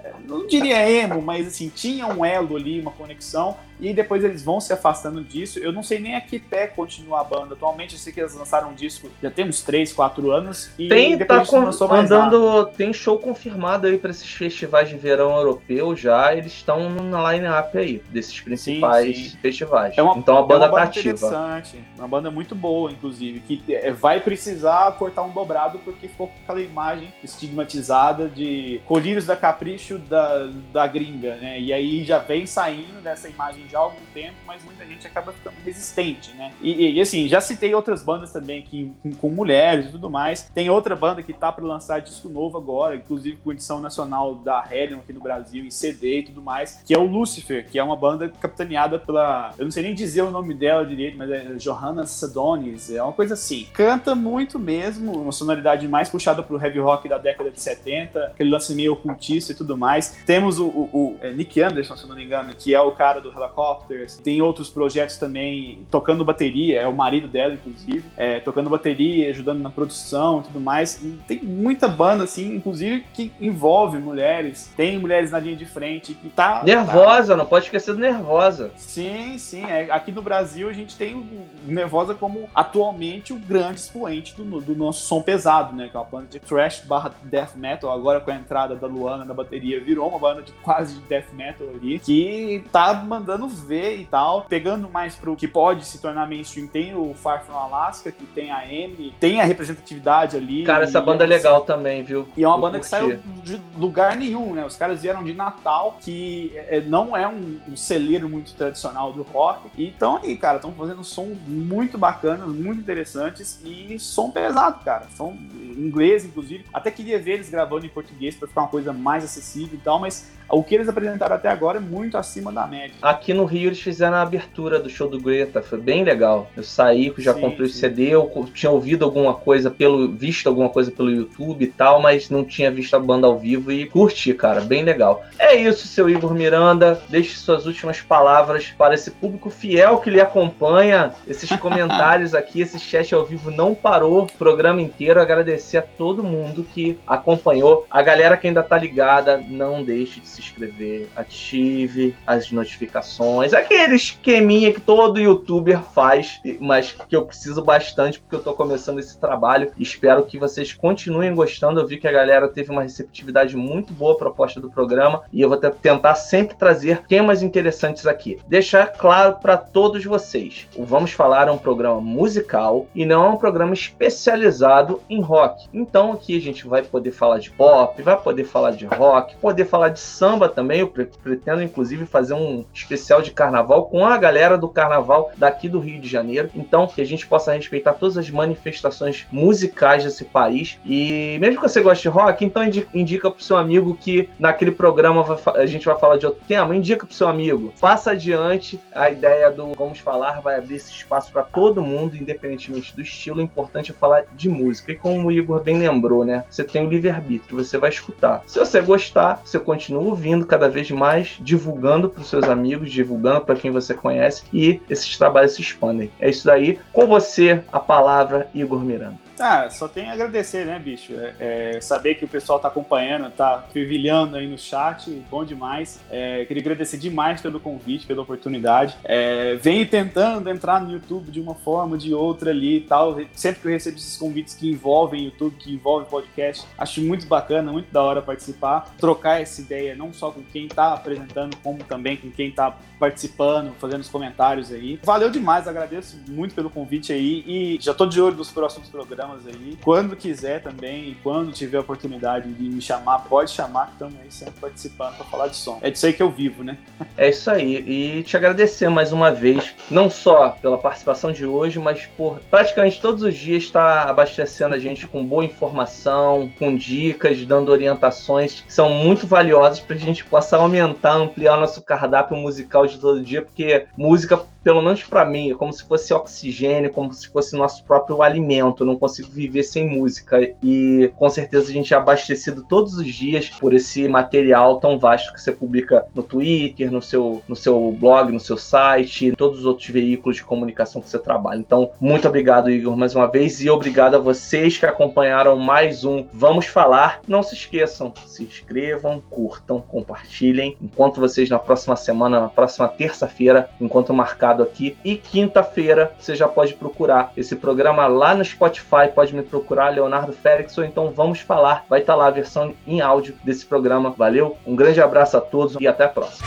É, não diria emo, mas assim, tinha um elo ali, uma conexão. E depois eles vão se afastando disso. Eu não sei nem a que pé continua a banda. Atualmente eu sei que eles lançaram um disco já tem uns 3, 4 anos. E tem, depois tá com, andando, tem show confirmado aí para esses festivais de verão europeu já. Eles estão na line-up aí, desses principais sim, sim. festivais. É uma, então a banda, é uma banda tá interessante. Uma banda muito boa, inclusive, que é, vai precisar cortar um dobrado porque ficou com aquela imagem estigmatizada de colírios da capricho da, da gringa, né? E aí já vem saindo dessa imagem já há algum tempo, mas muita gente acaba ficando resistente, né? E, e assim, já citei outras bandas também que, com, com, mulheres e tudo mais. Tem outra banda que tá para lançar disco novo agora, inclusive com edição nacional da Hellion aqui no Brasil, em CD e tudo mais, que é o Lucifer, que é uma banda capitaneada pela. Eu não sei nem dizer o nome dela direito, mas é Johanna Sadonis, é uma coisa assim. Canta muito mesmo, uma sonoridade mais puxada pro heavy rock da década de 70, aquele lance meio ocultista e tudo mais. Temos o, o, o é Nick Anderson, se não me engano, que é o cara do Helicopters. Tem outros projetos também tocando bateria, é o marido dela, inclusive, é, tocando bateria, ajudando na produção e tudo mais. E tem muita banda, assim, inclusive, que envolve mulheres. Tem mulheres na linha de frente que tá. Nervosa, tá... não pode esquecer do Nervosa. Sim, sim. É, aqui no Brasil a gente tem o Nervosa como atualmente o grande expoente do, do nosso som pesado, né? Que é uma banda de thrash barra death metal, agora com a entrada da Luana na bateria, virou uma banda de quase death metal ali, que tá mandando ver e tal, pegando mais pro que pode se tornar mainstream. Tem o Far From Alaska, que tem a M, tem a representatividade ali. Cara, essa banda é legal também, viu? E é uma banda que saiu de lugar nenhum, né? Os caras vieram de Natal, que é, não é um, um celeiro muito tradicional do rock. E estão aí, cara, estão fazendo som muito bacana, muito interessantes e som pesado, cara. Som inglês, inclusive. Até queria ver eles gravando em português para ficar uma coisa mais acessível e tal, mas o que eles apresentaram até agora é muito acima da média. Aqui no Rio eles fizeram a abertura do show do Greta, foi bem legal. Eu saí, já sim, comprei sim. o CD, eu tinha ouvido alguma coisa pelo. visto alguma coisa pelo YouTube e tal, mas não tinha visto a banda ao vivo e curti, cara, bem legal. É isso, seu Igor Miranda. Deixe suas últimas palavras para esse público fiel que lhe acompanha, esses comentários aqui, esse chat ao vivo não parou o programa inteiro. Agradecer a todo mundo que acompanhou. A galera que ainda tá ligada, não deixe de se inscrever, ative as notificações, aquele esqueminha que todo youtuber faz, mas que eu preciso bastante porque eu tô começando esse trabalho. Espero que vocês continuem gostando. Eu vi que a galera teve uma receptividade muito boa à proposta do programa e eu vou tentar sempre trazer temas interessantes aqui. Deixar claro para todos vocês: o Vamos Falar é um programa musical e não é um programa especializado em rock. Então aqui a gente vai poder falar de pop, vai poder falar de rock, poder falar de samba também. Eu pretendo inclusive fazer um especial de carnaval com a galera do carnaval daqui do Rio de Janeiro. Então que a gente possa respeitar todas as manifestações musicais desse país. E mesmo que você goste de rock, então indica pro seu amigo que naquele programa a gente vai falar de outro tema. Indica pro seu amigo. Passa adiante a ideia do Vamos Falar, vai abrir esse espaço para todo mundo, independentemente do estilo. O importante é falar de música. E como o Igor bem lembrou, né? Você tem o livre-arbítrio, você vai escutar. Se você gostar, você continua ouvindo cada vez mais, divulgando para os seus amigos, divulgando para quem você conhece e esses trabalhos se expandem. É isso daí. Com você, a palavra, Igor Miranda. Ah, só tem a agradecer, né, bicho? É, é, saber que o pessoal tá acompanhando, tá fervilhando aí no chat, bom demais. É, queria agradecer demais pelo convite, pela oportunidade. É, venho tentando entrar no YouTube de uma forma, de outra ali e tal. Sempre que eu recebo esses convites que envolvem YouTube, que envolvem podcast, acho muito bacana, muito da hora participar, trocar essa ideia não só com quem tá apresentando, como também com quem tá participando, fazendo os comentários aí. Valeu demais, agradeço muito pelo convite aí e já tô de olho nos próximos programas programas aí. Quando quiser também, e quando tiver oportunidade de me chamar, pode chamar, que estamos aí sempre participando para falar de som. É disso aí que eu vivo, né? É isso aí. E te agradecer mais uma vez, não só pela participação de hoje, mas por praticamente todos os dias estar tá abastecendo a gente com boa informação, com dicas, dando orientações que são muito valiosas para a gente possa aumentar, ampliar o nosso cardápio musical de todo dia, porque música pelo menos para mim, é como se fosse oxigênio, como se fosse nosso próprio alimento. Eu não consigo viver sem música. E com certeza a gente é abastecido todos os dias por esse material tão vasto que você publica no Twitter, no seu, no seu blog, no seu site, em todos os outros veículos de comunicação que você trabalha. Então, muito obrigado, Igor, mais uma vez, e obrigado a vocês que acompanharam mais um Vamos Falar. Não se esqueçam, se inscrevam, curtam, compartilhem. Enquanto vocês na próxima semana, na próxima terça-feira, enquanto marcado aqui. E quinta-feira você já pode procurar esse programa lá no Spotify, pode me procurar, Leonardo Félix, ou então vamos falar. Vai estar tá lá a versão em áudio desse programa. Valeu, um grande abraço a todos e até a próxima.